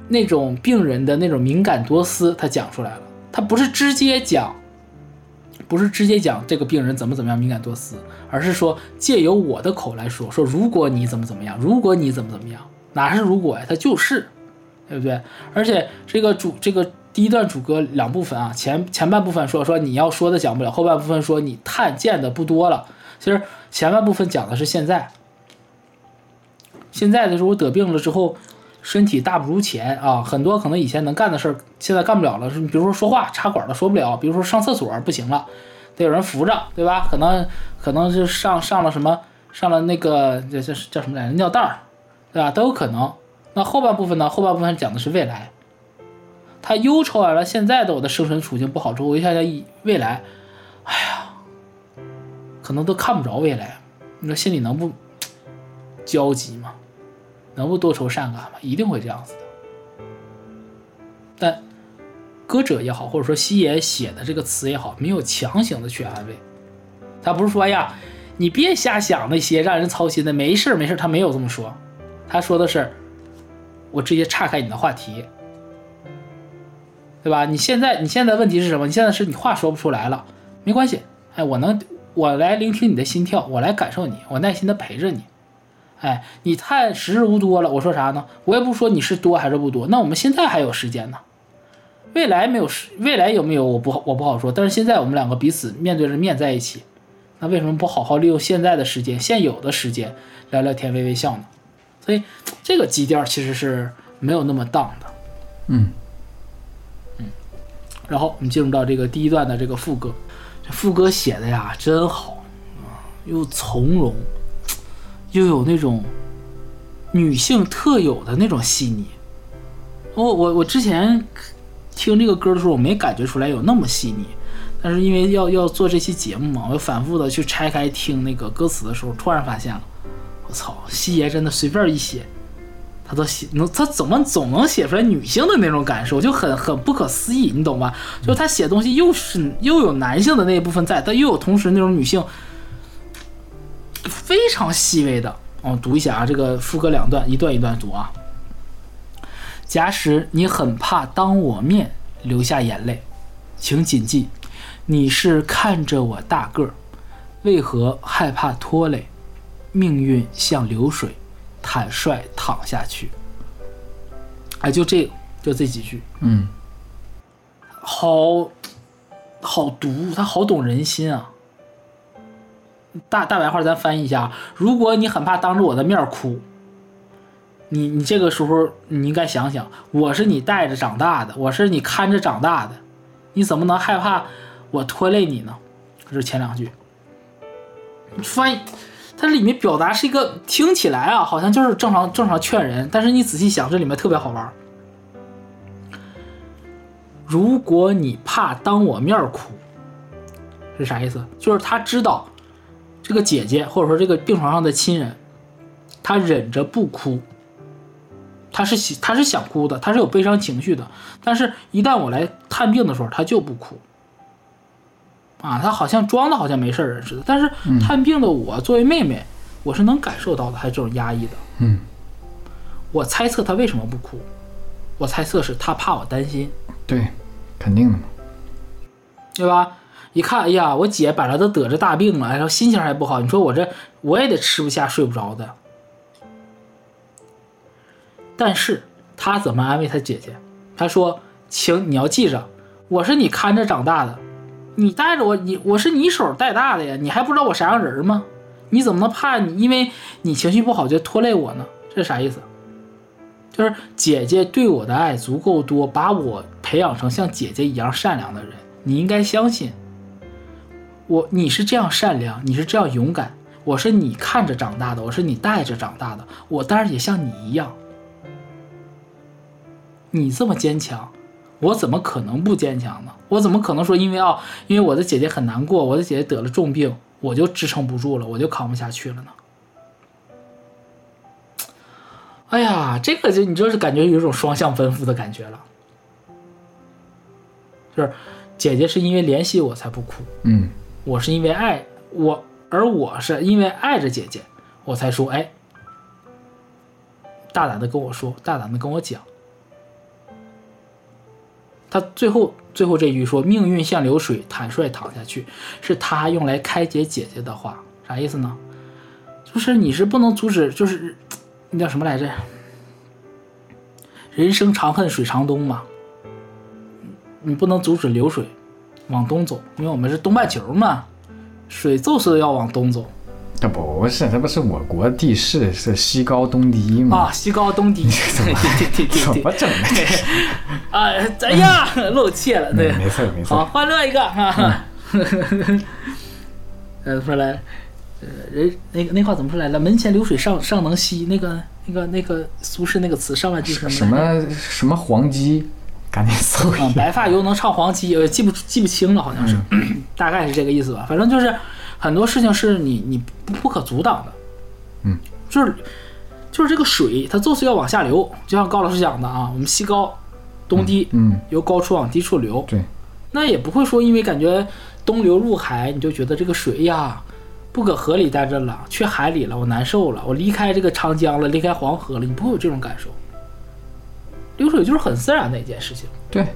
那种病人的那种敏感多思，他讲出来了，他不是直接讲，不是直接讲这个病人怎么怎么样敏感多思，而是说借由我的口来说，说如果你怎么怎么样，如果你怎么怎么样，哪是如果呀？他就是，对不对？而且这个主这个第一段主歌两部分啊，前前半部分说说你要说的讲不了，后半部分说你看见的不多了。其实前半部分讲的是现在，现在的时候我得病了之后，身体大不如前啊，很多可能以前能干的事儿，现在干不了了。是比如说说话插管了说不了，比如说上厕所不行了，得有人扶着，对吧？可能可能是上上了什么上了那个叫叫叫什么来着？尿袋儿，对吧？都有可能。那后半部分呢？后半部分讲的是未来。他忧愁完了现在的我的生存处境不好之后，我一下想未来，哎呀，可能都看不着未来，你说心里能不焦急吗？能不多愁善感吗？一定会这样子的。但歌者也好，或者说西野写的这个词也好，没有强行的去安慰，他不是说哎呀，你别瞎想那些让人操心的，没事没事，他没有这么说，他说的是，我直接岔开你的话题，对吧？你现在你现在问题是什么？你现在是你话说不出来了，没关系，哎，我能我来聆听你的心跳，我来感受你，我耐心的陪着你。哎，你太时日无多了，我说啥呢？我也不说你是多还是不多，那我们现在还有时间呢。未来没有时，未来有没有我不好我不好说，但是现在我们两个彼此面对着面在一起，那为什么不好好利用现在的时间，现有的时间聊聊天、微微笑呢？所以这个基调其实是没有那么荡的。嗯然后我们进入到这个第一段的这个副歌，这副歌写的呀真好啊，又从容，又有那种女性特有的那种细腻。我我我之前听这个歌的时候，我没感觉出来有那么细腻，但是因为要要做这期节目嘛，我又反复的去拆开听那个歌词的时候，突然发现了，我操，西爷真的随便一写，他都写能，他怎么总能写出来女性的那种感受，就很很不可思议，你懂吧？就他写东西又是又有男性的那一部分在，但又有同时那种女性非常细微的。哦，读一下啊，这个副歌两段，一段一段读啊。假使你很怕当我面流下眼泪，请谨记，你是看着我大个儿，为何害怕拖累？命运像流水，坦率躺下去。哎，就这，就这几句，嗯好好读，他好懂人心啊。大大白话咱翻译一下，如果你很怕当着我的面哭，你你这个时候你应该想想，我是你带着长大的，我是你看着长大的，你怎么能害怕我拖累你呢？这是前两句。翻译它里面表达是一个听起来啊，好像就是正常正常劝人，但是你仔细想，这里面特别好玩。如果你怕当我面哭，是啥意思？就是他知道这个姐姐或者说这个病床上的亲人，她忍着不哭，她是喜他是想哭的，她是有悲伤情绪的，但是一旦我来探病的时候，她就不哭。啊，她好像装的好像没事人似的，但是探病的我作为妹妹，我是能感受到的，还有这种压抑的。嗯，我猜测她为什么不哭，我猜测是她怕我担心。对，肯定的嘛。对吧？一看，哎呀，我姐本来都得着大病了，然后心情还不好，你说我这我也得吃不下睡不着的。但是他怎么安慰他姐姐？他说：“请你要记着，我是你看着长大的，你带着我，你我是你手带大的呀，你还不知道我啥样人吗？你怎么能怕你因为你情绪不好就拖累我呢？这是啥意思？就是姐姐对我的爱足够多，把我培养成像姐姐一样善良的人。你应该相信我，你是这样善良，你是这样勇敢，我是你看着长大的，我是你带着长大的，我当然也像你一样。你这么坚强，我怎么可能不坚强呢？我怎么可能说因为啊，因为我的姐姐很难过，我的姐姐得了重病，我就支撑不住了，我就扛不下去了呢？哎呀，这个就你就是感觉有一种双向奔赴的感觉了，就是姐姐是因为怜惜我才不哭，嗯我是因为爱我，而我是因为爱着姐姐，我才说，哎，大胆的跟我说，大胆的跟我讲。他最后最后这句说“命运像流水，坦率淌下去”，是他用来开解姐姐的话，啥意思呢？就是你是不能阻止，就是那叫什么来着？人生长恨水长东嘛，你不能阻止流水往东走，因为我们是东半球嘛，水就是要往东走。这不是，这不是我国地势是西高东低吗？啊，西高东低，对对对怎对。怎，么整的？啊，哎呀，露怯了，对，没错没错。好，换另外一个啊，呃，说来，呃，人那个那话怎么说来了？门前流水尚尚能西，那个那个那个苏轼那个词上半句是什什么来着？么什么黄鸡，赶紧搜一啊，下。白发犹能唱黄鸡，呃，记不记不清了，好像是，大概是这个意思吧。反正就是很多事情是你你不不可阻挡的，嗯，就是就是这个水，它就是要往下流，就像高老师讲的啊，我们西高东低，嗯，由高处往低处流，对，那也不会说因为感觉东流入海，你就觉得这个水呀不搁河里待着了，去海里了，我难受了，我离开这个长江了，离开黄河了，你不会有这种感受。流水就是很自然的一件事情。对，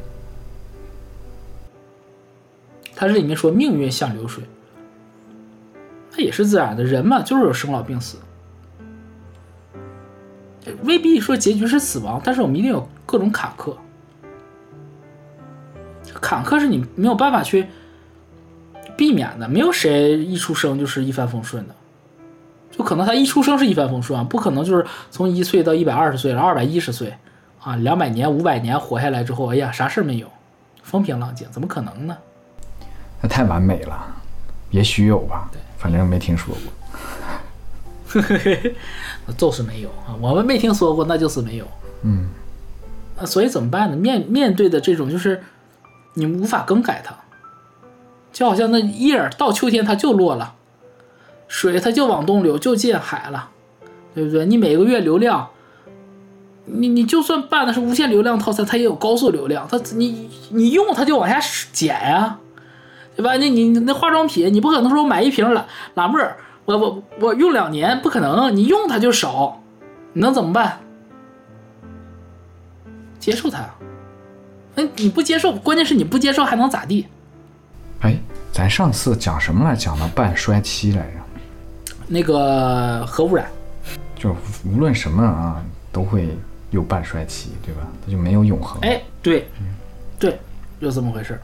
它这里面说命运像流水，它也是自然的，人嘛就是有生老病死，未必说结局是死亡，但是我们一定有各种坎坷。坎坷是你没有办法去避免的，没有谁一出生就是一帆风顺的，就可能他一出生是一帆风顺啊，不可能就是从一岁到一百二十岁，然后二百一十岁啊，两百年、五百年活下来之后，哎呀，啥事儿没有，风平浪静，怎么可能呢？那太完美了，也许有吧，反正没听说过。就是没有啊，我们没听说过，那就是没有。嗯，那所以怎么办呢？面面对的这种就是你无法更改它，就好像那叶儿到秋天它就落了，水它就往东流，就进海了，对不对？你每个月流量，你你就算办的是无限流量套餐，它也有高速流量，它你你用它就往下减呀、对吧？那你那化妆品，你不可能说我买一瓶拉拉沫儿，我我我用两年，不可能，你用它就少，你能怎么办？接受它。那你不接受，关键是你不接受还能咋地？哎，咱上次讲什么来？讲到半衰期来着，那个核污染，就无论什么啊，都会有半衰期，对吧？它就没有永恒。哎，对，对，就这么回事。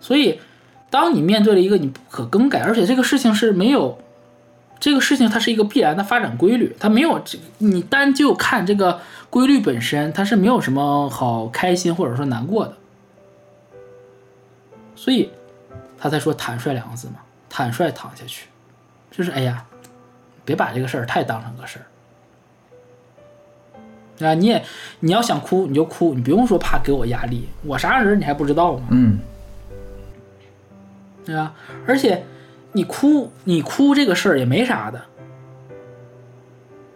所以，当你面对了一个你不可更改，而且这个事情是没有，这个事情它是一个必然的发展规律，它没有这你单就看这个规律本身，它是没有什么好开心或者说难过的。所以，他才说坦率两个字嘛，坦率躺下去，就是哎呀，别把这个事儿太当成个事儿。啊，你也你要想哭你就哭，你不用说怕给我压力，我啥样人你还不知道吗？嗯，对吧？而且你哭，你哭这个事儿也没啥的，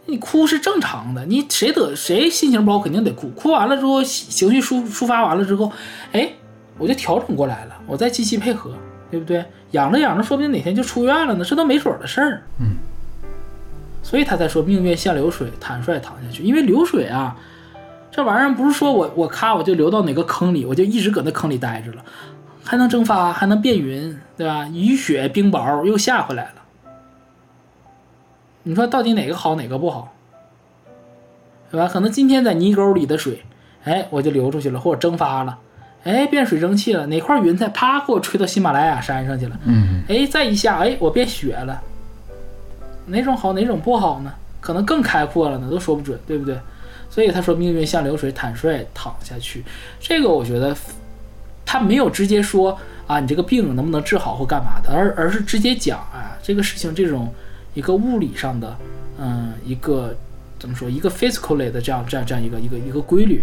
你哭是正常的。你谁得谁心情不好肯定得哭，哭完了之后情绪抒抒发完了之后，哎，我就调整过来了，我再积极配合，对不对？养着养着，说不定哪天就出院了呢，这都没准儿的事儿。嗯，所以他才说命运像流水，坦率淌下去。因为流水啊，这玩意儿不是说我我咔我就流到哪个坑里，我就一直搁那坑里待着了。还能蒸发，还能变云，对吧？雨雪冰雹又下回来了。你说到底哪个好，哪个不好？对吧？可能今天在泥沟里的水，哎，我就流出去了，或者蒸发了，哎，变水蒸气了。哪块云彩啪给我吹到喜马拉雅山上去了，嗯，哎，再一下，哎，我变雪了。哪种好，哪种不好呢？可能更开阔了呢，都说不准，对不对？所以他说命运像流水，坦率淌下去。这个我觉得。他没有直接说啊，你这个病能不能治好或干嘛的，而而是直接讲啊，这个事情这种一个物理上的，嗯，一个怎么说，一个 physically 的这样这样这样一个一个一个规律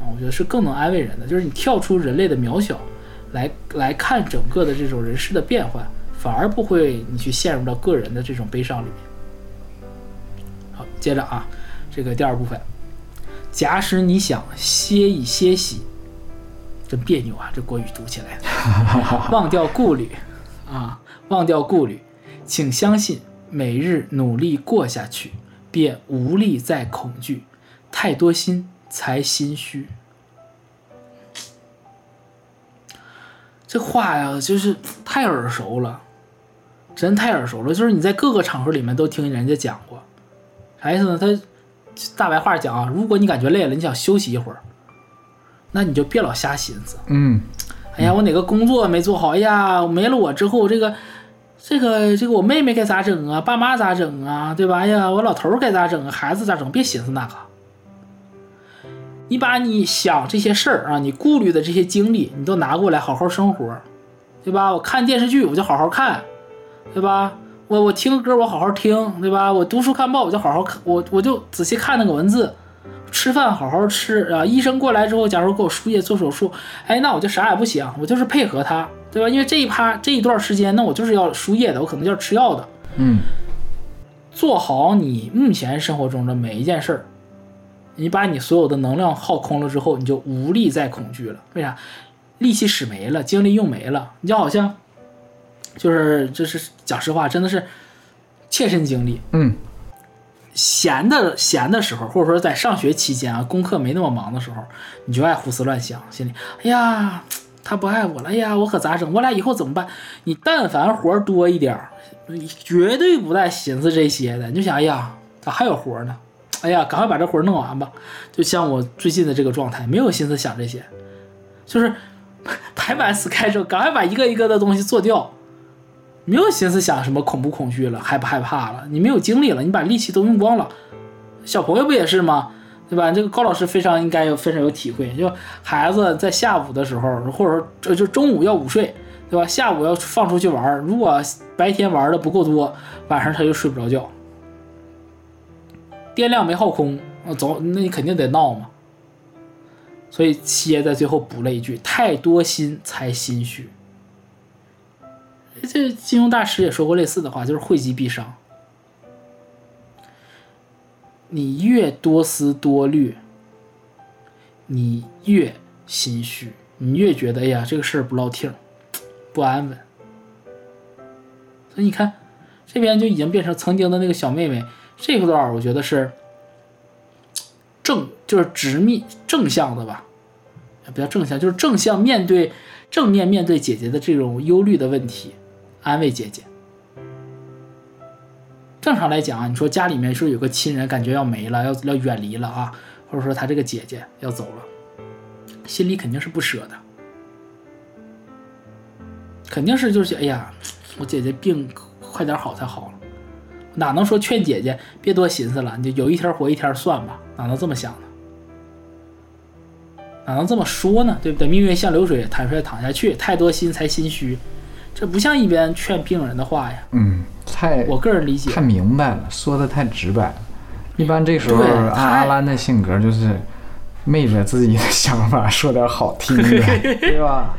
啊，我觉得是更能安慰人的，就是你跳出人类的渺小，来来看整个的这种人事的变换，反而不会你去陷入到个人的这种悲伤里面。好，接着啊，这个第二部分，假使你想歇一歇息。真别扭啊！这国语读起来，忘掉顾虑啊，忘掉顾虑，请相信，每日努力过下去，便无力再恐惧。太多心才心虚。这话呀，就是太耳熟了，真太耳熟了。就是你在各个场合里面都听人家讲过，啥意思呢？他大白话讲啊，如果你感觉累了，你想休息一会儿，那你就别老瞎寻思。嗯哎呀，我哪个工作没做好？哎呀，没了我之后，这个，这个，这个我妹妹该咋整啊？爸妈咋整啊？对吧？哎呀，我老头该咋整啊？孩子咋整？别寻思那个。你把你想这些事儿啊，你顾虑的这些精力，你都拿过来好好生活，对吧？我看电视剧我就好好看，对吧？我我听歌我好好听，对吧？我读书看报我就好好看，我我就仔细看那个文字。吃饭好好吃啊！医生过来之后，假如给我输液做手术，哎，那我就啥也不想，我就是配合他，对吧？因为这一趴这一段时间，那我就是要输液的，我可能就要吃药的。嗯做好你目前生活中的每一件事儿，你把你所有的能量耗空了之后，你就无力再恐惧了。为啥？力气使没了，精力用没了，你就好像，就是就是讲实话，真的是切身经历。嗯闲的闲的时候，或者说在上学期间啊，功课没那么忙的时候，你就爱胡思乱想，心里哎呀，他不爱我了，哎呀，我可咋整？我俩以后怎么办？你但凡活多一点儿，你绝对不带寻思这些的，你就想，哎呀，咋还有活呢？哎呀，赶快把这活弄完吧。就像我最近的这个状态，没有心思想这些，就是排版 schedule，赶快把一个一个的东西做掉。没有心思想什么恐不恐惧了，害不害怕了，你没有精力了，你把力气都用光了。小朋友不也是吗？对吧？这个高老师非常应该有非常有体会，就孩子在下午的时候，或者说就中午要午睡，对吧？下午要放出去玩，如果白天玩的不够多，晚上他就睡不着觉，电量没耗空，那总那你肯定得闹嘛。所以七爷在最后补了一句：“太多心才心虚。”这金庸大师也说过类似的话，就是讳疾必伤。你越多思多虑，你越心虚，你越觉得哎呀这个事儿不落听，不安稳。所以你看，这边就已经变成曾经的那个小妹妹，这个段我觉得是正，就是直面正向的吧，也不叫正向，就是正向面对正面面对姐姐的这种忧虑的问题，安慰姐姐。正常来讲啊，你说家里面是不是有个亲人感觉要没了，要要远离了啊，或者说他这个姐姐要走了，心里肯定是不舍的，肯定是就是哎呀，我姐姐病快点好才好了，哪能说劝姐姐别多寻思了，你就有一天活一天算吧，哪能这么想呢？哪能这么说呢？对不对？命运像流水，坦率淌下去，太多心才心虚，这不像一边劝病人的话呀。嗯，太我个人理解太，明白了，说的太直白了。一般这时候对按阿兰的性格就是昧着自己的想法说点好听的，对吧？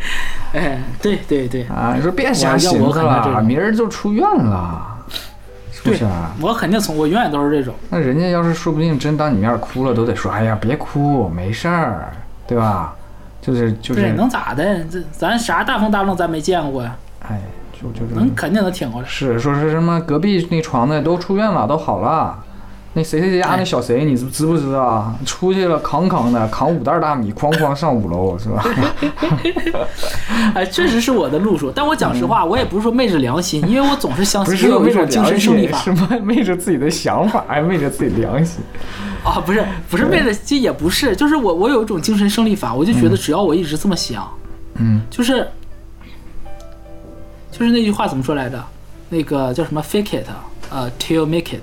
哎，对对对，啊，你说别瞎寻思了，明儿就出院了，是不对是啊？我肯定从我永远都是这种，那人家要是说不定真当你面哭了，都得说，哎呀，别哭，没事儿，对吧？就是就对，是，能咋的？这咱啥大风大浪咱没见过呀，哎，就就是能肯定能挺过来。是说是什么隔壁那床的都出院了，都好了。那谁谁谁家那小谁，你知知不知道啊？出去了，扛扛的，扛五袋大米，哐哐上五楼，是吧？哎，确实是我的路数，但我讲实话，我也不是说昧着良心，因为我总是相信 有一种精神胜利，法是昧昧着自己的想法，还昧着自己良心。啊，不是不是昧着，这也不是，就是我我有一种精神胜利法，我就觉得只要我一直这么想，嗯就是就是那句话怎么说来着？那个叫什么 “fake it”，呃，“till make it”，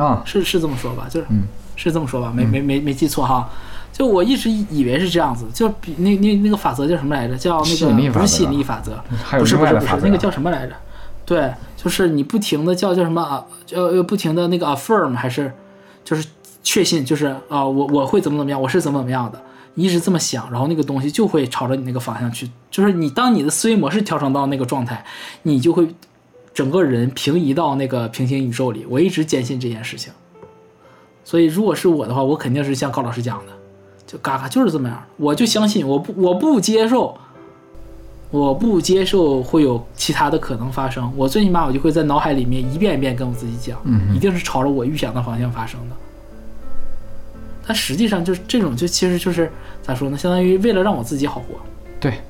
啊，是是这么说吧？就是、嗯是这么说吧？没没没没记错哈。就我一直以为是这样子，就比那那那个法则叫什么来着？叫那个不是吸引力法则，不是不是不是，那个叫什么来着？对，就是你不停的叫叫什么啊？叫呃不停的那个 affirm 还是就是确信，就是啊、我我会怎么怎么样，我是怎么怎么样的。你一直这么想，然后那个东西就会朝着你那个方向去。就是你当你的思维模式调整到那个状态，你就会整个人平移到那个平行宇宙里。我一直坚信这件事情。所以如果是我的话，我肯定是像高老师讲的，就嘎嘎就是这么样，我就相信，我不我不接受，我不接受会有其他的可能发生。我最起码我就会在脑海里面一遍一遍跟我自己讲，嗯一定是朝着我预想的方向发生的。但实际上就是这种，就其实就是咋说呢？相当于为了让我自己好活。对，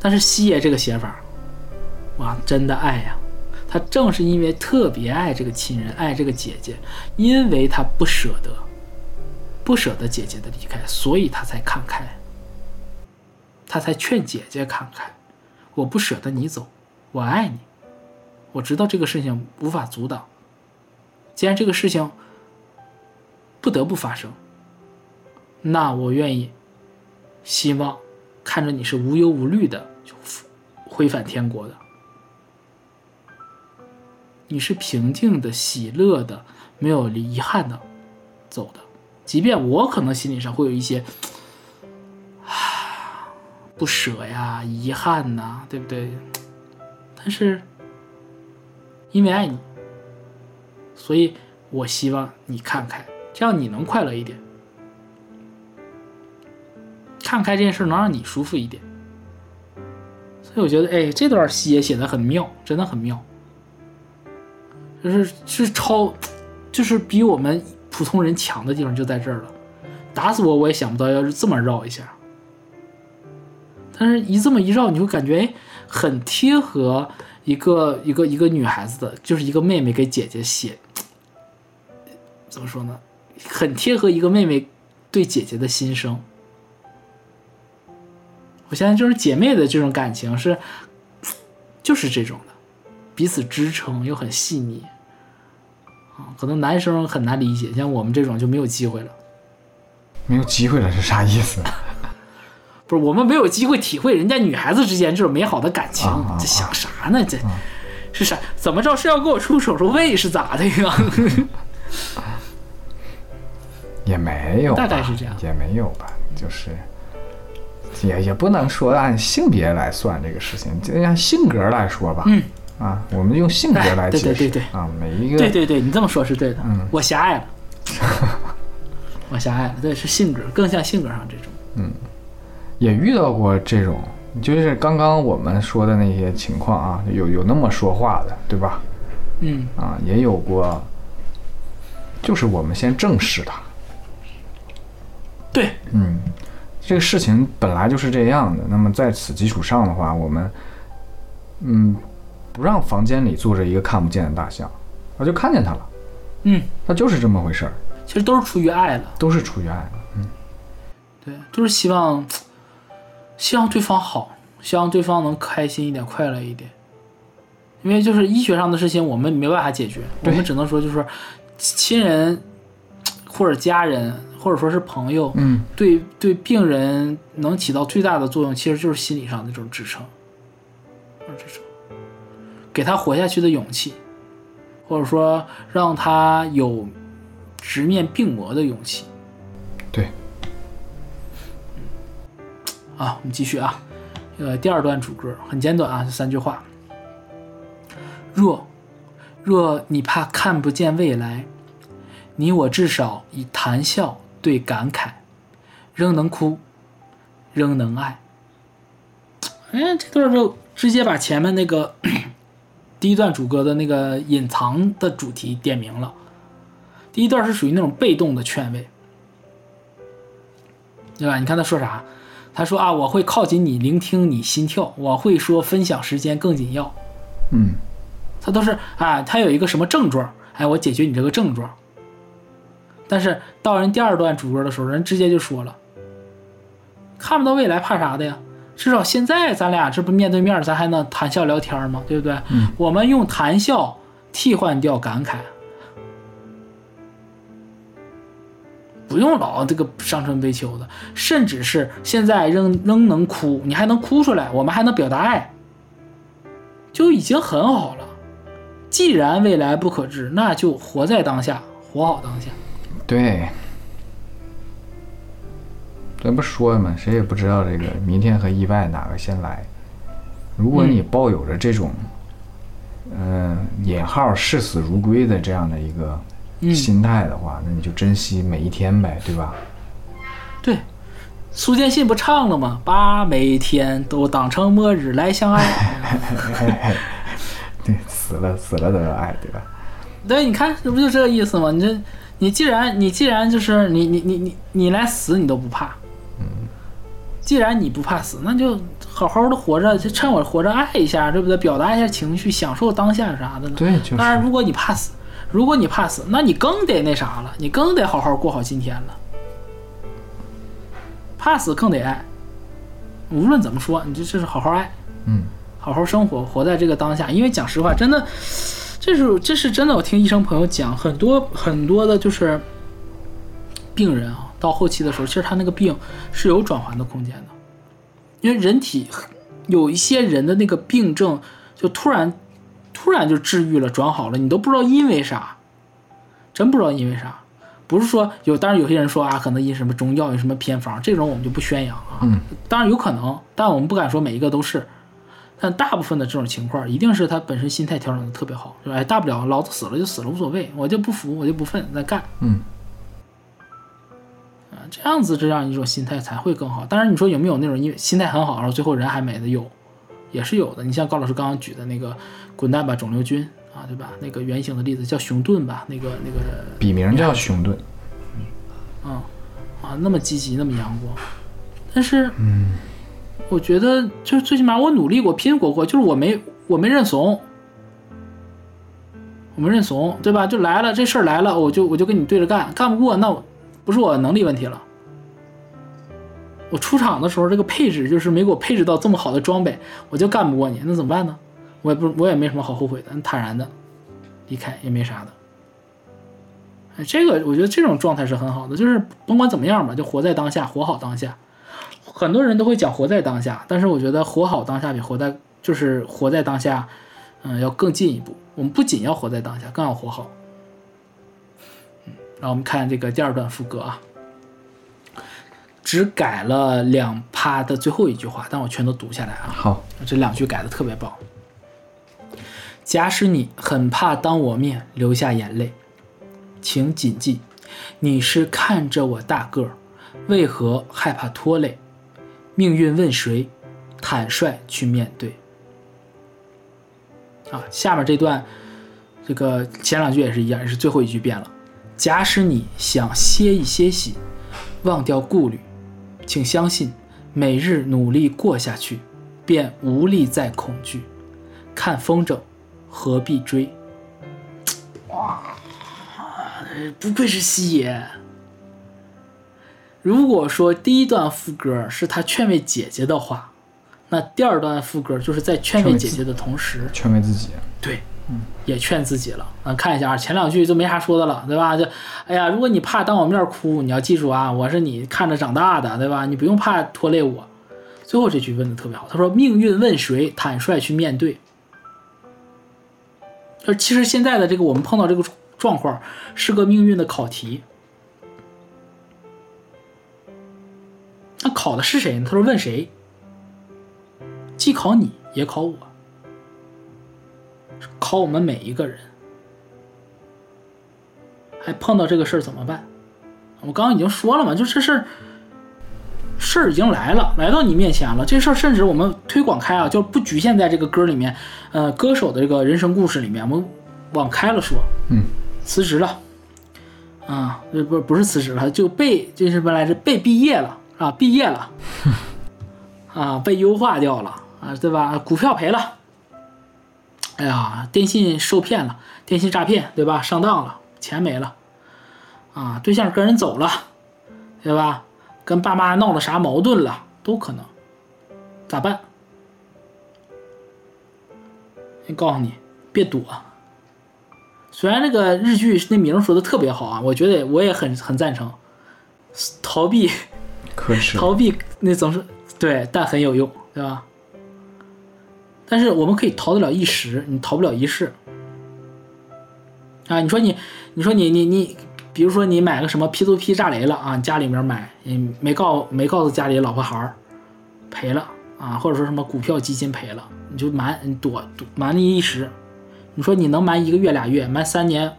但是西爷这个写法，哇，真的爱呀！他正是因为特别爱这个亲人，爱这个姐姐，因为他不舍得，不舍得姐姐的离开，所以他才看开，他才劝姐姐看开。我不舍得你走，我爱你，我知道这个事情无法阻挡。既然这个事情不得不发生，那我愿意，希望看着你是无忧无虑的就回返天国的，你是平静的、喜乐的、没有遗憾的走的。即便我可能心理上会有一些啊不舍呀、遗憾呐、对不对？但是因为爱你，所以我希望你看开，这样你能快乐一点。看开这件事能让你舒服一点，所以我觉得，哎，这段戏也写的很妙，真的很妙，就是是超，就是比我们普通人强的地方就在这儿了。打死我我也想不到要是这么绕一下，但是一这么一绕，你会感觉哎，很贴合一个一个一个女孩子的，就是一个妹妹给姐姐写，怎么说呢？很贴合一个妹妹对姐姐的心声。我相信就是姐妹的这种感情是，就是这种的，彼此支撑又很细腻，啊，可能男生很难理解，像我们这种就没有机会了。没有机会了是啥意思？不是我们没有机会体会人家女孩子之间这种美好的感情，啊啊啊这想啥呢？这是啥？怎么着是要给我出手术费是咋的呀？也没有，大概是这样也没有吧，就是也也不能说按性别来算这个事情，就按性格来说吧。嗯，啊，我们用性格来解释。对对对啊，每一个对对对，你这么说是对的。嗯我狭隘了，我狭隘了。对，是性格，更像性格上这种。嗯也遇到过这种，就是刚刚我们说的那些情况啊，有有那么说话的，对吧？嗯，啊，也有过，就是我们先正视它。对，嗯，这个事情本来就是这样的。那么在此基础上的话，我们，嗯，不让房间里坐着一个看不见的大象，我就看见它了，嗯，它就是这么回事儿，其实都是出于爱了。都是出于爱的。嗯，对，都是希望，希望对方好，希望对方能开心一点、快乐一点。因为就是医学上的事情，我们没办法解决，我们只能说就是，亲人或者家人或者说是朋友，嗯，对对病人能起到最大的作用，其实就是心理上的这种支撑，支撑给他活下去的勇气，或者说让他有直面病魔的勇气。对，啊，我们继续啊，呃，第二段主歌很简短啊，就三句话。若若你怕看不见未来，你我至少以谈笑对感慨，仍能哭，仍能爱。哎，这段就直接把前面那个 第一段主歌的那个隐藏的主题点明了。第一段是属于那种被动的劝慰，对吧？你看他说啥？他说啊，我会靠近你，聆听你心跳，我会说分享时间更紧要。嗯，他都是啊，他有一个什么症状，哎，我解决你这个症状。但是到人第二段主歌的时候，人直接就说了，看不到未来，怕啥的呀？至少现在咱俩这不面对面，咱还能谈笑聊天吗？对不对？嗯我们用谈笑替换掉感慨，不用老这个伤春悲秋的，甚至是现在仍仍能哭，你还能哭出来，我们还能表达爱，就已经很好了。既然未来不可知，那就活在当下，活好当下。对。咱不说了吗？谁也不知道这个明天和意外哪个先来。如果你抱有着这种，嗯、引号视死如归的这样的一个嗯心态的话，那你就珍惜每一天呗，对吧？对，苏建信不唱了吗？把每天都当成末日来相爱。对，死了死了都要爱，对吧？对，你看这不就这个意思吗？你这你既然你既然就是你你你你你连死你都不怕，嗯既然你不怕死，那就好好的活着，就趁我活着爱一下，对不对？表达一下情绪，享受当下啥的呢？对，就是当然，如果你怕死，如果你怕死，那你更得那啥了，你更得好好过好今天了。怕死更得爱，无论怎么说，你这这是好好爱，嗯，好好生活，活在这个当下。因为讲实话，真的，这是这是真的。我听医生朋友讲，很多很多的就是病人啊，到后期的时候，其实他那个病是有转圜的空间的，因为人体有一些人的那个病症，就突然突然就治愈了，转好了，你都不知道因为啥，真不知道因为啥。不是说有，当然有些人说啊，可能因什么中药，有什么偏方，这种我们就不宣扬啊。嗯，当然有可能，但我们不敢说每一个都是。但大部分的这种情况，一定是他本身心态调整的特别好，就是哎，大不了老子死了就死了，无所谓，我就不服，我就不忿，再干。嗯，啊，这样子这样一种心态才会更好。当然，你说有没有那种因为心态很好，然后最后人还没的？有，也是有的。你像高老师刚刚举的那个“滚蛋吧，肿瘤君”啊，对吧？那个原型的例子叫熊顿吧，那个那个笔名叫熊顿。啊啊，那么积极，那么阳光，但是，嗯，我觉得就是最起码我努力过，拼过过，就是我没我没认怂，我没认怂，对吧？就来了这事儿来了，我就我就跟你对着干，干不过那不是我能力问题了。我出场的时候这个配置就是没给我配置到这么好的装备，我就干不过你，那怎么办呢？我也不我也没什么好后悔的，坦然的离开也没啥的。哎，这个我觉得这种状态是很好的，就是甭管怎么样吧，就活在当下，活好当下。很多人都会讲活在当下，但是我觉得活好当下比活在就是活在当下，嗯，要更进一步。我们不仅要活在当下，更要活好。嗯，让我们看这个第二段副歌啊，只改了两趴的最后一句话，但我全都读下来啊。好，这两句改的特别棒。假使你很怕当我面流下眼泪。请谨记，你是看着我大个儿，为何害怕拖累？命运问谁，坦率去面对。啊，下面这段，这个前两句也是一样，也是最后一句变了。假使你想歇一歇息，忘掉顾虑，请相信，每日努力过下去，便无力再恐惧。看风筝，何必追？哇不愧是西野。如果说第一段副歌是他劝慰姐姐的话，那第二段副歌就是在劝慰姐姐的同时，劝慰自己。对，也劝自己了。啊，看一下啊，前两句就没啥说的了，对吧？就，哎呀，如果你怕当我面哭，你要记住啊，我是你看着长大的，对吧？你不用怕拖累我。最后这句问的特别好，他说：“命运问谁，坦率去面对。”而其实现在的这个我们碰到这个状况是个命运的考题。那考的是谁呢？他说问谁？既考你也考我，考我们每一个人。还碰到这个事儿怎么办？我刚刚已经说了嘛，就这事儿，事儿已经来了，来到你面前了。这事儿甚至我们推广开啊，就不局限在这个歌里面，呃，歌手的这个人生故事里面，我们往开了说，嗯，辞职了，啊，不不不是辞职了，就被就是本来是被毕业了啊，毕业了，啊，被优化掉了啊，对吧？股票赔了，哎呀，电信受骗了，电信诈骗，对吧？上当了，钱没了，啊，对象跟人走了，对吧？跟爸妈闹了啥矛盾了，都可能，咋办？我告诉你，别躲。虽然那个日剧那名说的特别好啊，我觉得我也很很赞成，逃避可耻。逃避那总是对，但很有用，对吧？但是我们可以逃得了一时，你逃不了一世。啊，你说你，你说你你你，比如说你买个什么 P to P 炸雷了啊，家里面买，你没告没告诉家里老婆孩儿，赔了啊，或者说什么股票基金赔了，你就瞒你躲躲瞒你一时。你说你能瞒一个月俩月，瞒三年，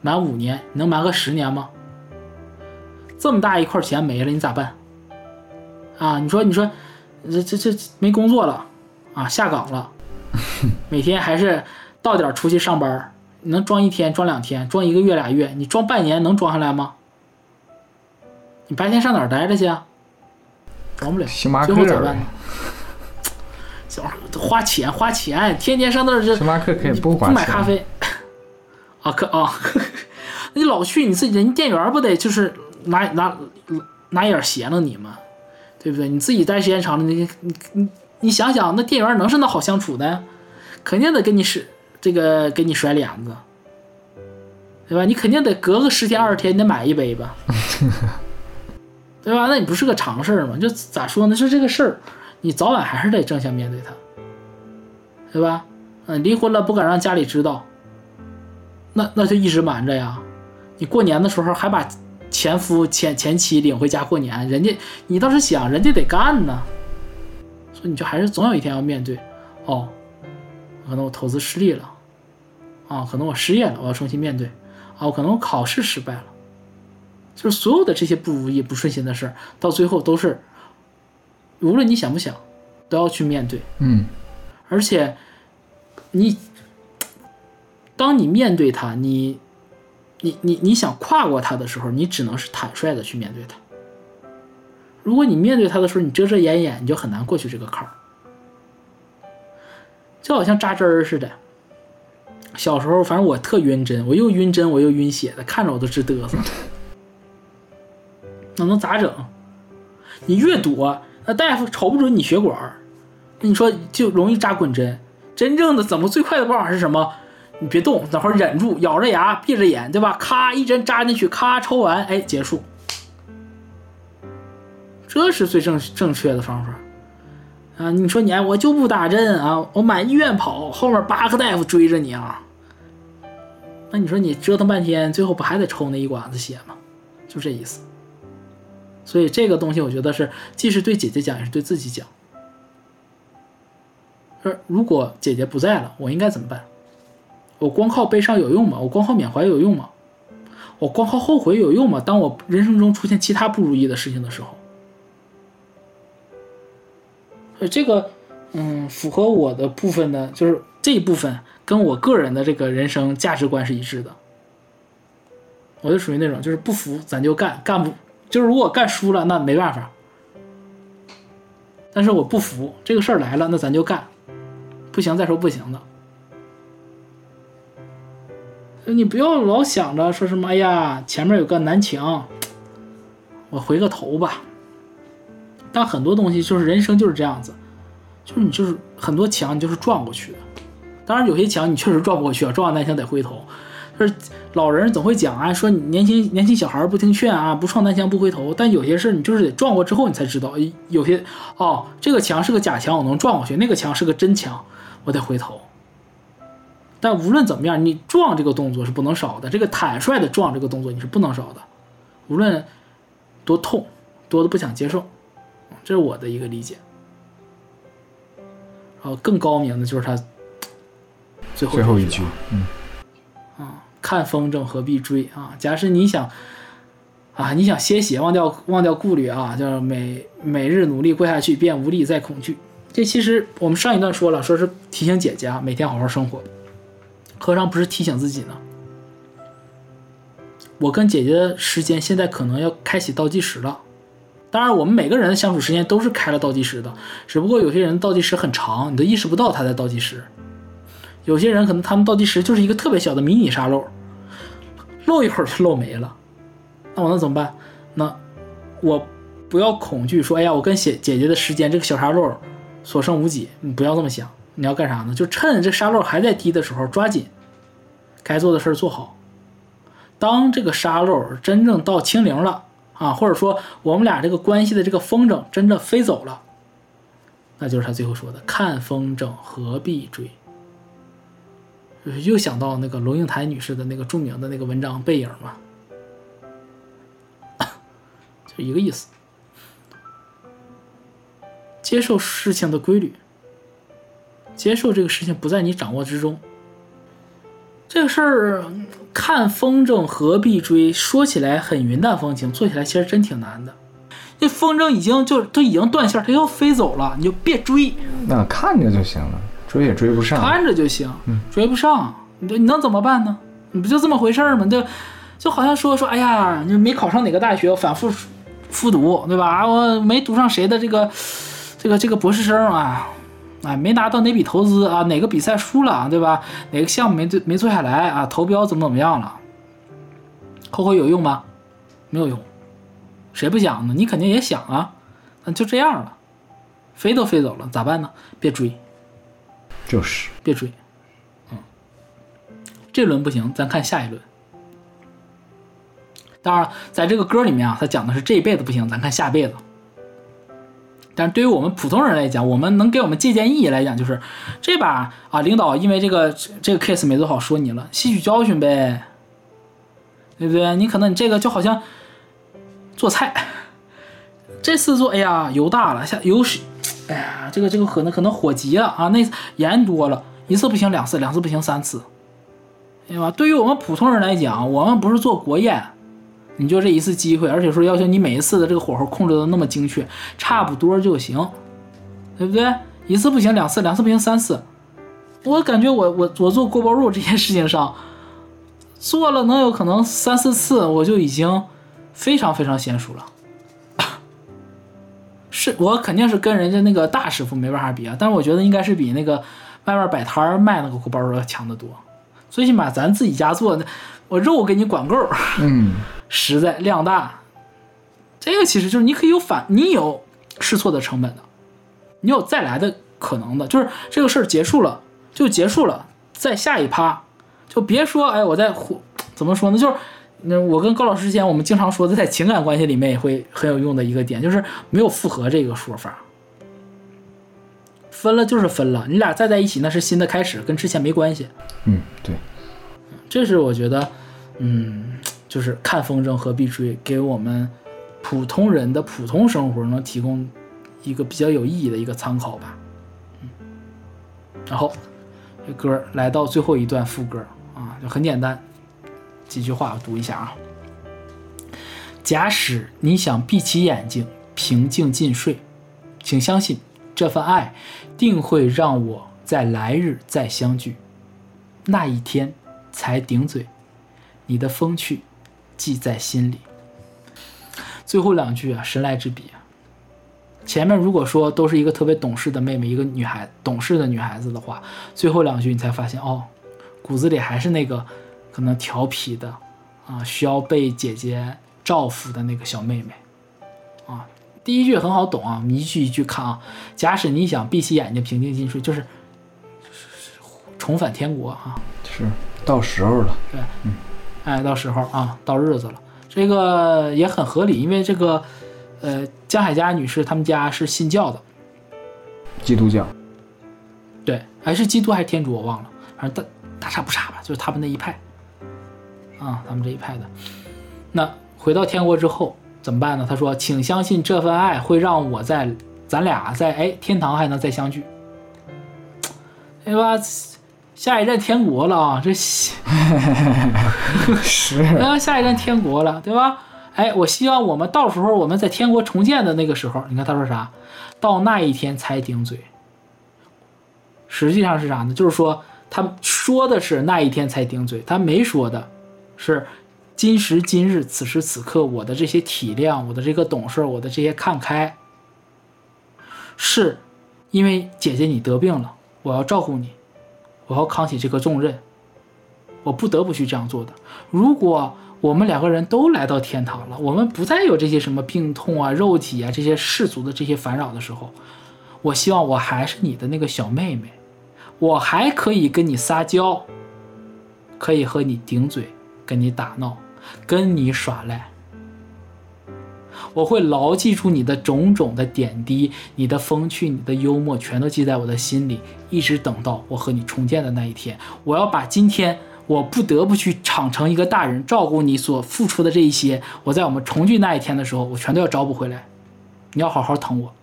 瞒五年，你能瞒个十年吗？这么大一块钱没了，你咋办？啊，你说你说，这这这没工作了啊，下岗了，每天还是到点儿出去上班能装一天、装两天、装一个月、俩月，你装半年能装下来吗？你白天上哪儿待着去啊？装不了。星巴克最后咋办呢？小花钱花钱，天天上那儿就星巴克可以不花钱买咖啡 啊？可啊，那你老去，你自己人店员不得就是拿拿拿眼斜了你吗？对不对？你自己待时间长了，你你你想想，那店员能是那好相处的？肯定得跟你是这个给你甩脸子，对吧？你肯定得隔个十天二十天，你得买一杯吧，对吧？那你不是个常事儿吗？就咋说呢？是这个事儿，你早晚还是得正向面对他，对吧？嗯，离婚了不敢让家里知道，那那就一直瞒着呀。你过年的时候还把前夫前前妻领回家过年，人家你倒是想，人家得干呢，所以你就还是总有一天要面对。哦，可能我投资失利了，啊，可能我失业了，我要重新面对，啊，我可能我考试失败了，就是所有的这些不如意、不顺心的事儿，到最后都是，无论你想不想，都要去面对。嗯，而且你当你面对它，你你你你想跨过它的时候，你只能是坦率的去面对它。如果你面对它的时候，你遮遮掩掩，你就很难过去这个坎儿。就好像扎针儿似的，小时候反正我特晕针，我又晕针我又晕血的，看着我都直嘚瑟。那能咋整？你越躲，那大夫瞅不准你血管儿，那你说就容易扎滚针。真正的怎么最快的办法是什么？你别动，等会儿忍住，咬着牙，闭着眼，对吧？咔一针扎进去，咔抽完，哎，结束。这是最正正确的方法啊！你说你哎，我就不打针啊，我满医院跑，后面八个大夫追着你啊。那你说你折腾半天，最后不还得抽那一管子血吗？就这意思。所以这个东西，我觉得是既是对姐姐讲，也是对自己讲。说如果姐姐不在了，我应该怎么办？我光靠悲伤有用吗？我光靠缅怀有用吗？我光靠后悔有用吗？当我人生中出现其他不如意的事情的时候，所以这个，嗯，符合我的部分呢，就是这一部分跟我个人的这个人生价值观是一致的。我就属于那种，就是不服咱就干，干不就是如果干输了那没办法，但是我不服这个事儿来了，那咱就干，不行再说不行的。你不要老想着说什么，哎呀，前面有个南墙，我回个头吧。但很多东西就是人生就是这样子，就是你就是很多墙你就是撞过去的。当然有些墙你确实撞不过去啊，撞完南墙得回头。就是老人总会讲啊，说你年轻年轻小孩不听劝啊，不撞南墙不回头。但有些事你就是得撞过之后你才知道，有些哦，这个墙是个假墙，我能撞过去；那个墙是个真墙，我得回头。但无论怎么样，你撞这个动作是不能少的，这个坦率的撞这个动作你是不能少的，无论多痛，多的不想接受，这是我的一个理解。然后更高明的就是他最后最后一句嗯啊，嗯，看风筝何必追啊！假使你想啊，你想歇息，忘掉忘掉顾虑啊，就是每每日努力过下去，便无力再恐惧。这其实我们上一段说了，说是提醒姐姐啊，每天好好生活。何尝不是提醒自己呢？我跟姐姐的时间现在可能要开启倒计时了。当然，我们每个人的相处时间都是开了倒计时的，只不过有些人倒计时很长，你都意识不到他在倒计时。有些人可能他们倒计时就是一个特别小的迷你沙漏，漏一会儿就漏没了。那我能怎么办？那我不要恐惧说，哎呀，我跟姐姐姐的时间这个小沙漏所剩无几。你不要这么想，你要干啥呢？就趁这沙漏还在滴的时候，抓紧该做的事儿做好。当这个沙漏真正到清零了啊，或者说我们俩这个关系的这个风筝真的飞走了，那就是他最后说的：“看风筝何必追。”又想到那个龙应台女士的那个著名的那个文章《背影》嘛，就一个意思。接受事情的规律，接受这个事情不在你掌握之中。这个事儿看风筝何必追，说起来很云淡风轻，做起来其实真挺难的。那风筝已经就都已经断线，它要飞走了，你就别追，那看着就行了，追也追不上。看着就行，追不上。你这你能怎么办呢？你不就这么回事儿吗？就就好像说说，哎呀，你没考上哪个大学，我反复复读，对吧？啊我没读上谁的这个这个这个博士生啊，啊，没拿到哪笔投资啊，哪个比赛输了，对吧？哪个项目没做没做下来啊？投标怎么怎么样了？后悔有用吗？没有用。谁不想呢？你肯定也想啊，那就这样了，飞都飞走了，咋办呢？别追，就是别追。嗯，这轮不行，咱看下一轮。当然了，在这个歌里面啊，他讲的是这一辈子不行，咱看下辈子。但是对于我们普通人来讲，我们能给我们借鉴意义来讲，就是这把啊，领导因为这个这个 case 没做好说你了，吸取教训呗，对不对？你可能你这个就好像做菜，这次做哎呀油大了，下油水，哎呀这个这个可能可能火急了啊，那盐多了，一次不行两次，两次不行三次，对吧？对于我们普通人来讲，我们不是做国宴。你就这一次机会，而且说要求你每一次的这个火候控制的那么精确，差不多就行，对不对？一次不行，两次，两次不行，三次。我感觉我我我做锅包肉这件事情上，做了能有可能三四次，我就已经非常非常娴熟了。是我肯定是跟人家那个大师傅没办法比啊，但是我觉得应该是比那个外面摆摊儿卖那个锅包肉要强得多。最起码咱自己家做的，我肉给你管够。嗯，实在量大，这个其实就是你可以有反，你有试错的成本的，你有再来的可能的，就是这个事儿结束了就结束了，再下一趴，就别说哎我在胡怎么说呢？就是那我跟高老师之前我们经常说的，在情感关系里面也会很有用的一个点，就是没有复合这个说法。分了就是分了，你俩再在一起那是新的开始，跟之前没关系。嗯，对，这是我觉得，嗯，就是看风筝何必追，给我们普通人的普通生活能提供一个比较有意义的一个参考吧。嗯，然后这歌来到最后一段副歌啊，就很简单，几句话我读一下啊。假使你想闭起眼睛，平静进睡，请相信这份爱定会让我在来日再相聚。那一天才顶嘴，你的风趣记在心里。最后两句啊，神来之笔啊。前面如果说都是一个特别懂事的妹妹，一个女孩懂事的女孩子的话，最后两句你才发现哦，骨子里还是那个可能调皮的啊，需要被姐姐照拂的那个小妹妹啊。第一句很好懂啊，你一句一句看啊。假使你想闭起眼睛平静进睡，就是重返天国啊。是到时候了。对，哎，到时候啊，到日子了，这个也很合理，因为这个，呃，江海佳女士他们家是信教的，基督教，对，还是基督还是天主我忘了，反正大大差不差吧，就是他们那一派，啊，他们这一派的。那回到天国之后怎么办呢？他说：“请相信这份爱会让我在咱俩在哎天堂还能再相聚，对吧？下一站天国了啊，这 希是啊，下一站天国了，对吧？哎，我希望我们到时候我们在天国重建的那个时候，你看他说啥？到那一天才顶嘴。实际上是啥呢？就是说他说的是那一天才顶嘴，他没说的是今时今日此时此刻我的这些体谅，我的这个懂事，我的这些看开，是因为姐姐你得病了，我要照顾你，我要扛起这个重任。我不得不去这样做的。如果我们两个人都来到天堂了，我们不再有这些什么病痛啊、肉体啊这些世俗的这些烦扰的时候，我希望我还是你的那个小妹妹，我还可以跟你撒娇，可以和你顶嘴，跟你打闹，跟你耍赖。我会牢记住你的种种的点滴，你的风趣，你的幽默，全都记在我的心里，一直等到我和你重建的那一天。我要把今天我不得不去长成一个大人，照顾你所付出的这一些，我在我们重聚那一天的时候，我全都要找补回来。你要好好疼我，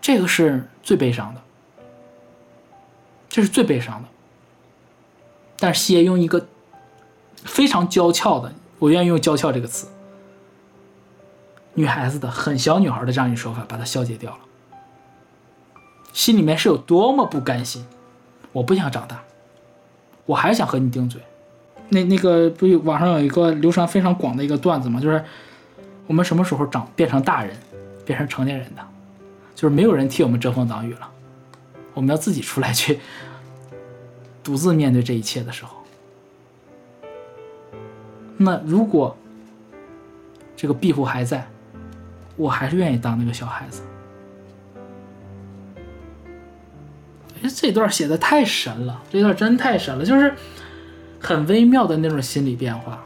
这个是最悲伤的，这是最悲伤的。但是西爷用一个非常娇俏的，我愿意用娇俏这个词。女孩子的很小女孩的这样一说法，把它消解掉了。心里面是有多么不甘心，我不想长大，我还想和你顶嘴。那那个不有网上有一个流传非常广的一个段子嘛，就是我们什么时候长变成大人，变成成年人的，就是没有人替我们遮风挡雨了，我们要自己出来去独自面对这一切的时候。那如果这个庇护还在，我还是愿意当那个小孩子。这段写的太神了，这段真太神了，就是很微妙的那种心理变化。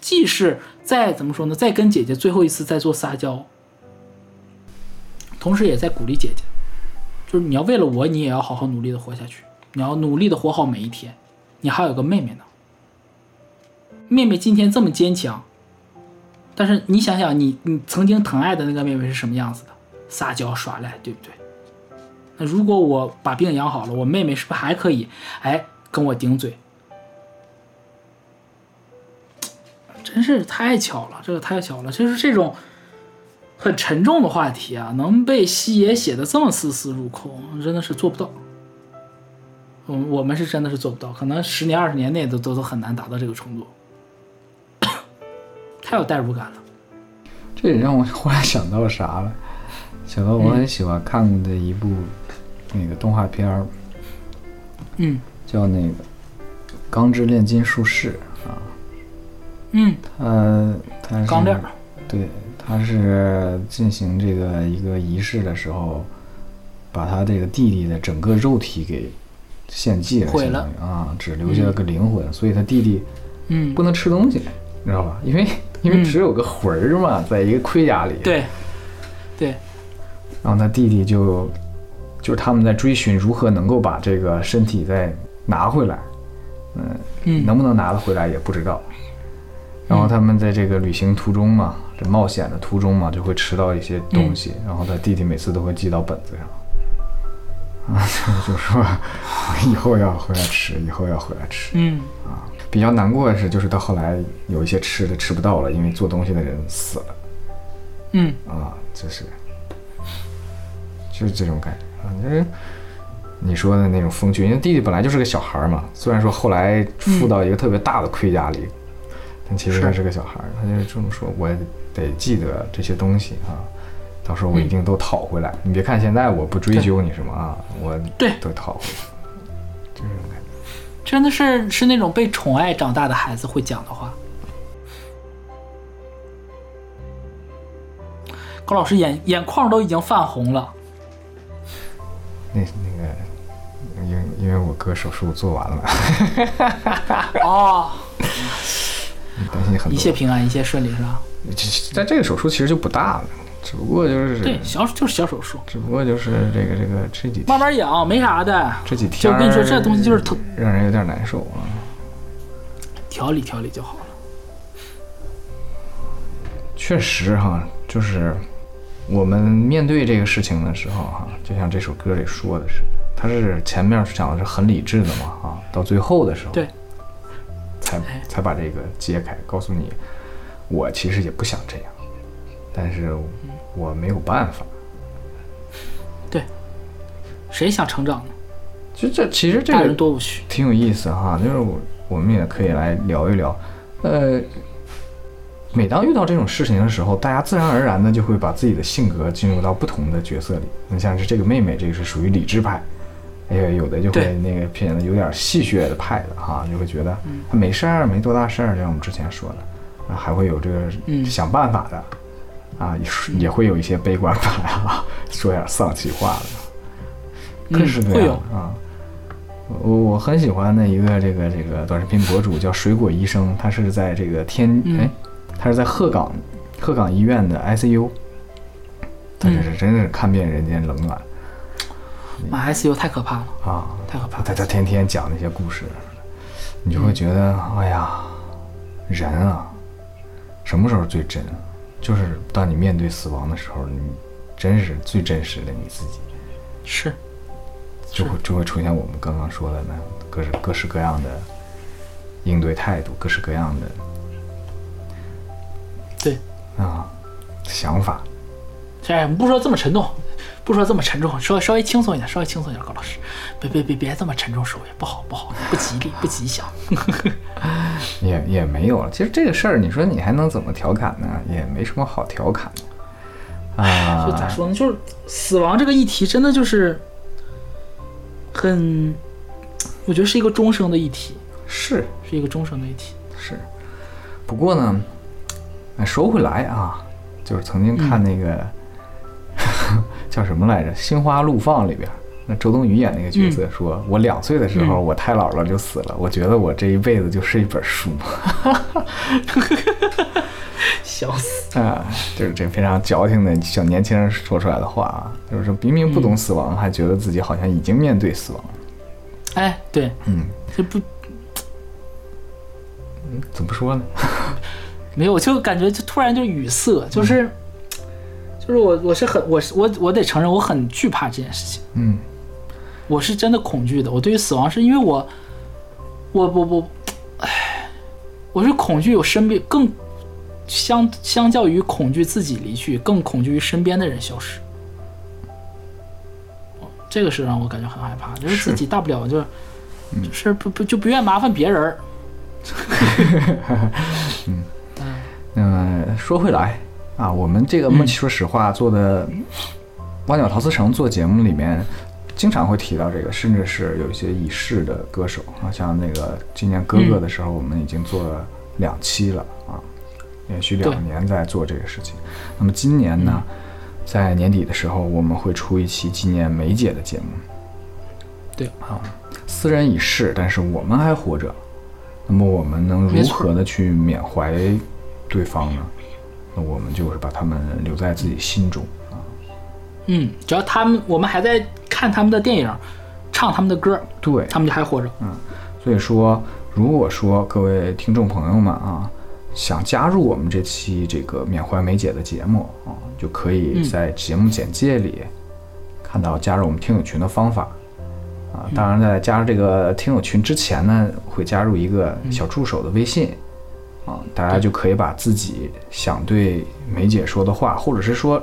既是在怎么说呢，在跟姐姐最后一次在做撒娇，同时也在鼓励姐姐，就是你要为了我，你也要好好努力的活下去，你要努力的活好每一天，你还有个妹妹呢。妹妹今天这么坚强，但是你想想你，你曾经疼爱的那个妹妹是什么样子的？撒娇耍赖，对不对？那如果我把病养好了，我妹妹是不是还可以，哎，跟我顶嘴？真是太巧了，这个太巧了，就是这种很沉重的话题啊，能被西野写的这么丝丝入扣，真的是做不到。我我们是真的是做不到，可能十年二十年内都都都很难达到这个程度，太有代入感了。这也让我忽然想到啥了，想到我很喜欢看过的一部那个动画片儿，嗯。叫那个《钢之炼金术士》啊，嗯，它它是钢链儿，对，他是进行这个一个仪式的时候，把他这个弟弟的整个肉体给献祭了，毁相当了于啊，只留下了个灵魂，所以他弟弟嗯。不，能吃东西，你知道吧？因为因为嗯。只有个魂儿嘛，在一个盔甲里，对，对，然后他弟弟就就是他们在追寻如何能够把这个身体再拿回来，嗯，嗯。能不能拿得回来也不知道。然后他们在这个旅行途中嘛，这冒险的途中嘛，就会吃到一些东西，然后他弟弟每次都会记到本子上，啊，就说 以后要回来吃，以后要回来吃。嗯比较难过的是，就是到后来有一些吃的吃不到了，因为做东西的人死了。嗯啊，就是就是这种感觉啊，就是你说的那种风趣。因为弟弟本来就是个小孩儿嘛，虽然说后来附到一个特别大的盔甲里，但其实他是是个小孩儿。他就是这么说，我得记得这些东西啊，到时候我一定都讨回来。你别看现在我不追究你什么啊，我对都讨回来，就是这种感觉。真的是是那种被宠爱长大的孩子会讲的话。高老师眼眼眶都已经泛红了，那那个，因为因为我哥手术做完了，哦，担心很多。一切平安，一切顺利是吧？这在这个手术其实就不大了，只不过就是对，小就是小手术，只不过就是这个这个这几天慢慢养，没啥的。这几天，就我跟你说，这东西就是特让人有点难受啊。调理调理就好了。确实哈，就是我们面对这个事情的时候哈，就像这首歌里说的是，他是前面讲的是很理智的嘛啊，到最后的时候，对，才才把这个揭开，告诉你，我其实也不想这样，但是我没有办法。对，谁想成长呢？就这其实这大个人多无趣。挺有意思哈，就是我我们也可以来聊一聊，呃，每当遇到这种事情的时候，大家自然而然的就会把自己的性格进入到不同的角色里。你像是这个妹妹，这个是属于理智派，哎呀，有的就会那个偏有点戏谑的派的哈，就会觉得没事儿，没多大事儿，就像我们之前说的，啊，还会有这个嗯想办法的，啊，也是也会有一些悲观派啊，说点丧气话的，各式各会有啊。我我很喜欢的一个这个这个短视频博主叫水果医生，他是在这个天嗯哎，他是在鹤岗鹤岗医院的 ICU，他这嗯是真是看遍人间冷暖妈，ICU 太可怕了，啊！太可怕了。他他天天讲那些故事，你就会觉得哎呀，人啊，什么时候最真？就是当你面对死亡的时候，你真是最真实的你自己。是，就会就会出现我们刚刚说的那各式各式各样的应对态度，各式各样的对，啊想法。哎，不说这么沉重，不说这么沉重，稍微稍微轻松一点，稍微轻松一点，高老师，别别别别这么沉重说，也不好不好，不吉利 不吉祥。也也没有了。其实这个事儿，你说你还能怎么调侃呢？也没什么好调侃的啊。就咋说呢？就是死亡这个议题，真的就是很，我觉得是一个终生的议题，是是一个终生的议题。是，不过呢，哎，说回来啊，就是曾经看那个、叫什么来着，《心花怒放》里边，那周冬雨演那个角色说：“我两岁的时候，我太姥姥就死了，我觉得我这一辈子就是一本书。笑死！啊，就是这非常矫情的小年轻人说出来的话啊，就是说明明不懂死亡，还觉得自己好像已经面对死亡。哎，对，嗯，这不嗯怎么说呢？没有，我就感觉就突然就语塞，就是、就是我我是很我是我我得承认我很惧怕这件事情，嗯我是真的恐惧的。我对于死亡是因为我我我我，唉，我是恐惧有身边更相相较于恐惧自己离去，更恐惧于身边的人消失。哦这个是让我感觉很害怕，就是是自己大不了就就是不不就不愿麻烦别人儿。那么说回来啊，我们这个嗯梦奇说实话做的挖角陶瓷城做节目里面，经常会提到这个，甚至是有一些已逝的歌手啊，像那个今年哥哥的时候，我们已经做了两期了啊，连续两年在做这个事情。那么今年呢，在年底的时候，我们会出一期纪念梅姐的节目。对啊，斯人已逝，但是我们还活着。那么我们能如何的去缅怀对方呢？那我们就是把他们留在自己心中啊。嗯，只要他们我们还在看他们的电影，唱他们的歌，对，他们就还活着。嗯所以说，如果说各位听众朋友们啊，想加入我们这期这个缅怀梅姐的节目啊，就可以在节目简介里看到加入我们听友群的方法。啊，当然，在加入这个听友群之前呢，会加入一个小助手的微信，啊，大家就可以把自己想对梅姐说的话，或者是说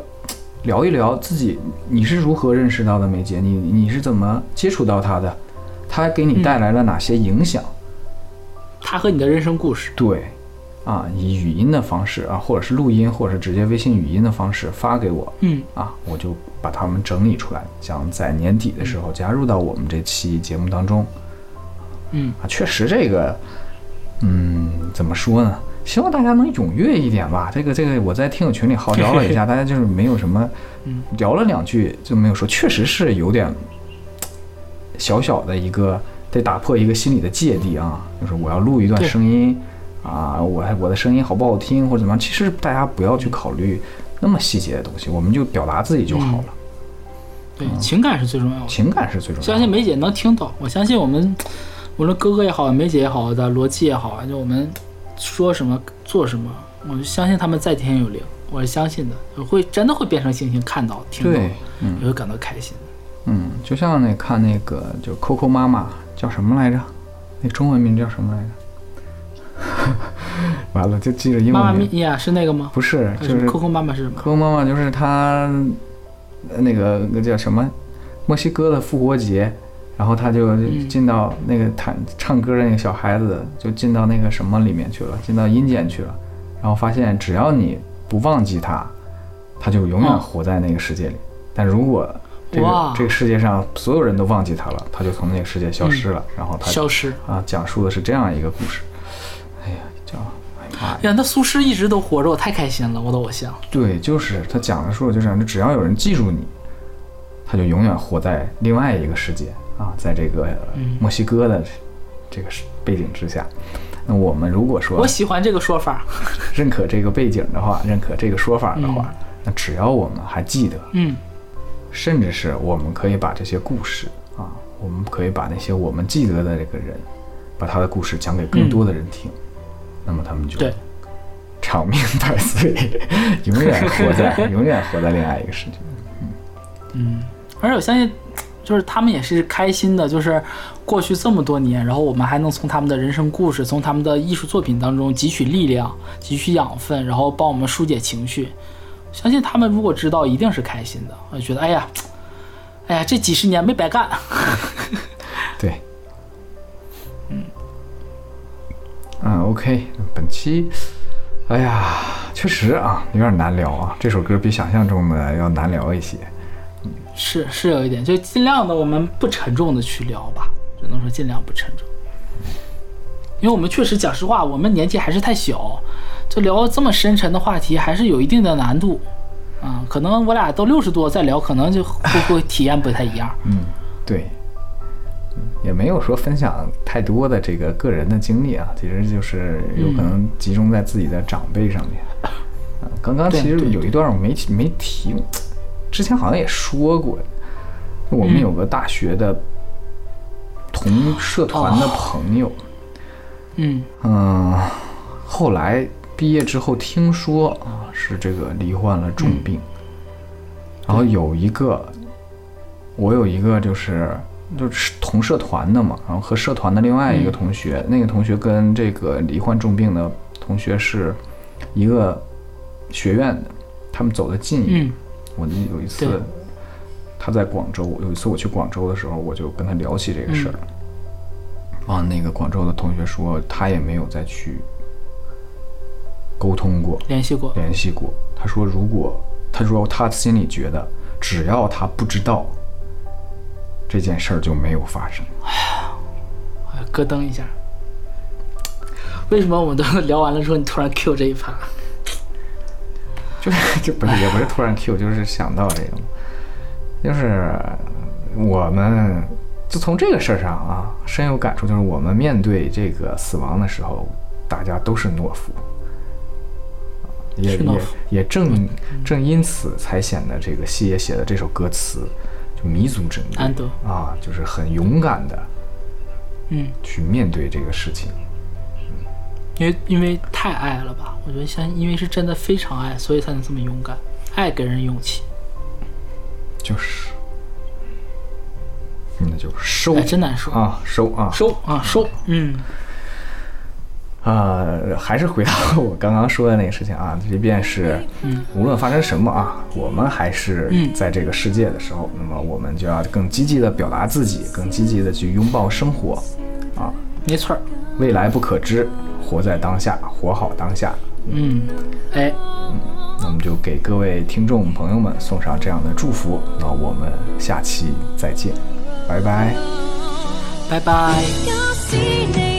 聊一聊自己你是如何认识到的梅姐，你你是怎么接触到她的，她给你带来了哪些影响？他和你的人生故事，对，啊，以语音的方式啊，或者是录音，或者是直接微信语音的方式发给我，嗯，啊，我就把它们整理出来，想在年底的时候加入到我们这期节目当中。嗯。啊，确实这个，嗯，怎么说呢？希望大家能踊跃一点吧。这个这个，我在听友群里号召了一下，大家就是没有什么，聊了两句就没有说，确实是有点小小的一个得打破一个心理的芥蒂啊，就是我要录一段声音啊，我我的声音好不好听或者怎么样，其实大家不要去考虑那么细节的东西，我们就表达自己就好了，对，情感是最重要的。情感是最重要的。相信梅姐能听到，我相信我们无论哥哥也好，梅姐也好的逻辑也好，就我们说什么做什么，我就相信他们在天有灵，我是相信的，我会真的会变成星星看到听到，也会感到开心。嗯，就像那看那个就 Coco 妈妈叫什么来着？那中文名叫什么来着？完了，就记着英妈妈文名。咪呀是那个吗？不是，就是是 Coco 妈妈是什么？Coco 妈妈，就是她呃那个那叫什么墨西哥的复活节，然后他就嗯进到那个弹唱歌的那个小孩子，就进到那个什么里面去了，进到阴间去了，然后发现只要你不忘记他，他就永远嗯活在那个世界里。但如果这个这个世界上所有人都忘记他了，他就从那个世界消失了。然后他消失。啊，讲述的是这样一个故事。哎呀，叫哎呀！那苏轼一直都活着，我太开心了，我的偶像。对，就是他讲的说的就是只要有人记住你，他就永远活在另外一个世界啊，在这个呃墨西哥的这个背景之下。那我们如果说我喜欢这个说法。认可这个背景的话，认可这个说法的话，那只要我们还记得，嗯，甚至是我们可以把这些故事啊，我们可以把那些我们记得的这个人，把他的故事讲给更多的人听，那么他们就对，长命 百岁，永远活在永远活在另外一个世界。嗯嗯而且我相信，就是他们也是开心的，就是过去这么多年，然后我们还能从他们的人生故事，从他们的艺术作品当中汲取力量、汲取养分，然后帮我们疏解情绪。相信他们如果知道，一定是开心的，我觉得哎呀，哎呀，这几十年没白干。对，嗯，OK，本期，哎呀，确实啊，有点难聊啊。这首歌比想象中的要难聊一些。是是有一点，就尽量的我们不沉重的去聊吧，只能说尽量不沉重。因为我们确实讲实话，我们年纪还是太小，就聊这么深沉的话题，还是有一定的难度。啊、可能我俩都六十多再聊，可能就会会体验不太一样。嗯，对，嗯也没有说分享太多的这个个人的经历啊，其实就是有可能集中在自己的长辈上面。嗯刚刚其实有一段我没没提，之前好像也说过，我们有个大学的同社团的朋友，嗯。嗯，后来毕业之后听说啊是这个罹患了重病，然后有一个，我有一个就是就是同社团的嘛，然后和社团的另外一个同学，那个同学跟这个罹患重病的同学是一个学院的，他们走得近一点。嗯我有一次他在广州，有一次我去广州的时候，我就跟他聊起这个事儿。啊，那个广州的同学说，他也没有再去沟通过、联系过，联系过。他说，如果他说他心里觉得，只要他不知道这件事儿就没有发生。哎咯噔一下。为什么我们都聊完了之后，你突然 Q 这一趴？就是就不是也不是突然 Q，就是想到这个嘛，就是我们就从这个事儿上啊，深有感触，就是我们面对这个死亡的时候，大家都是懦夫，啊也也也正正因此才显得这个西野写的这首歌词就弥足珍贵啊，就是很勇敢的嗯，去面对这个事情。因为因为太爱了吧？我觉得像因为是真的非常爱，所以才能这么勇敢。爱给人勇气，就是，那就收哎，真难受。啊，收啊，收啊收，嗯啊、还是回到我刚刚说的那个事情啊，即便是无论发生什么啊，我们还是嗯在这个世界的时候，那么我们就要更积极的表达自己，更积极的去拥抱生活啊。没错儿，未来不可知，活在当下，活好当下。嗯，哎，嗯那么就给各位听众朋友们送上这样的祝福。那我们下期再见，拜拜。拜拜。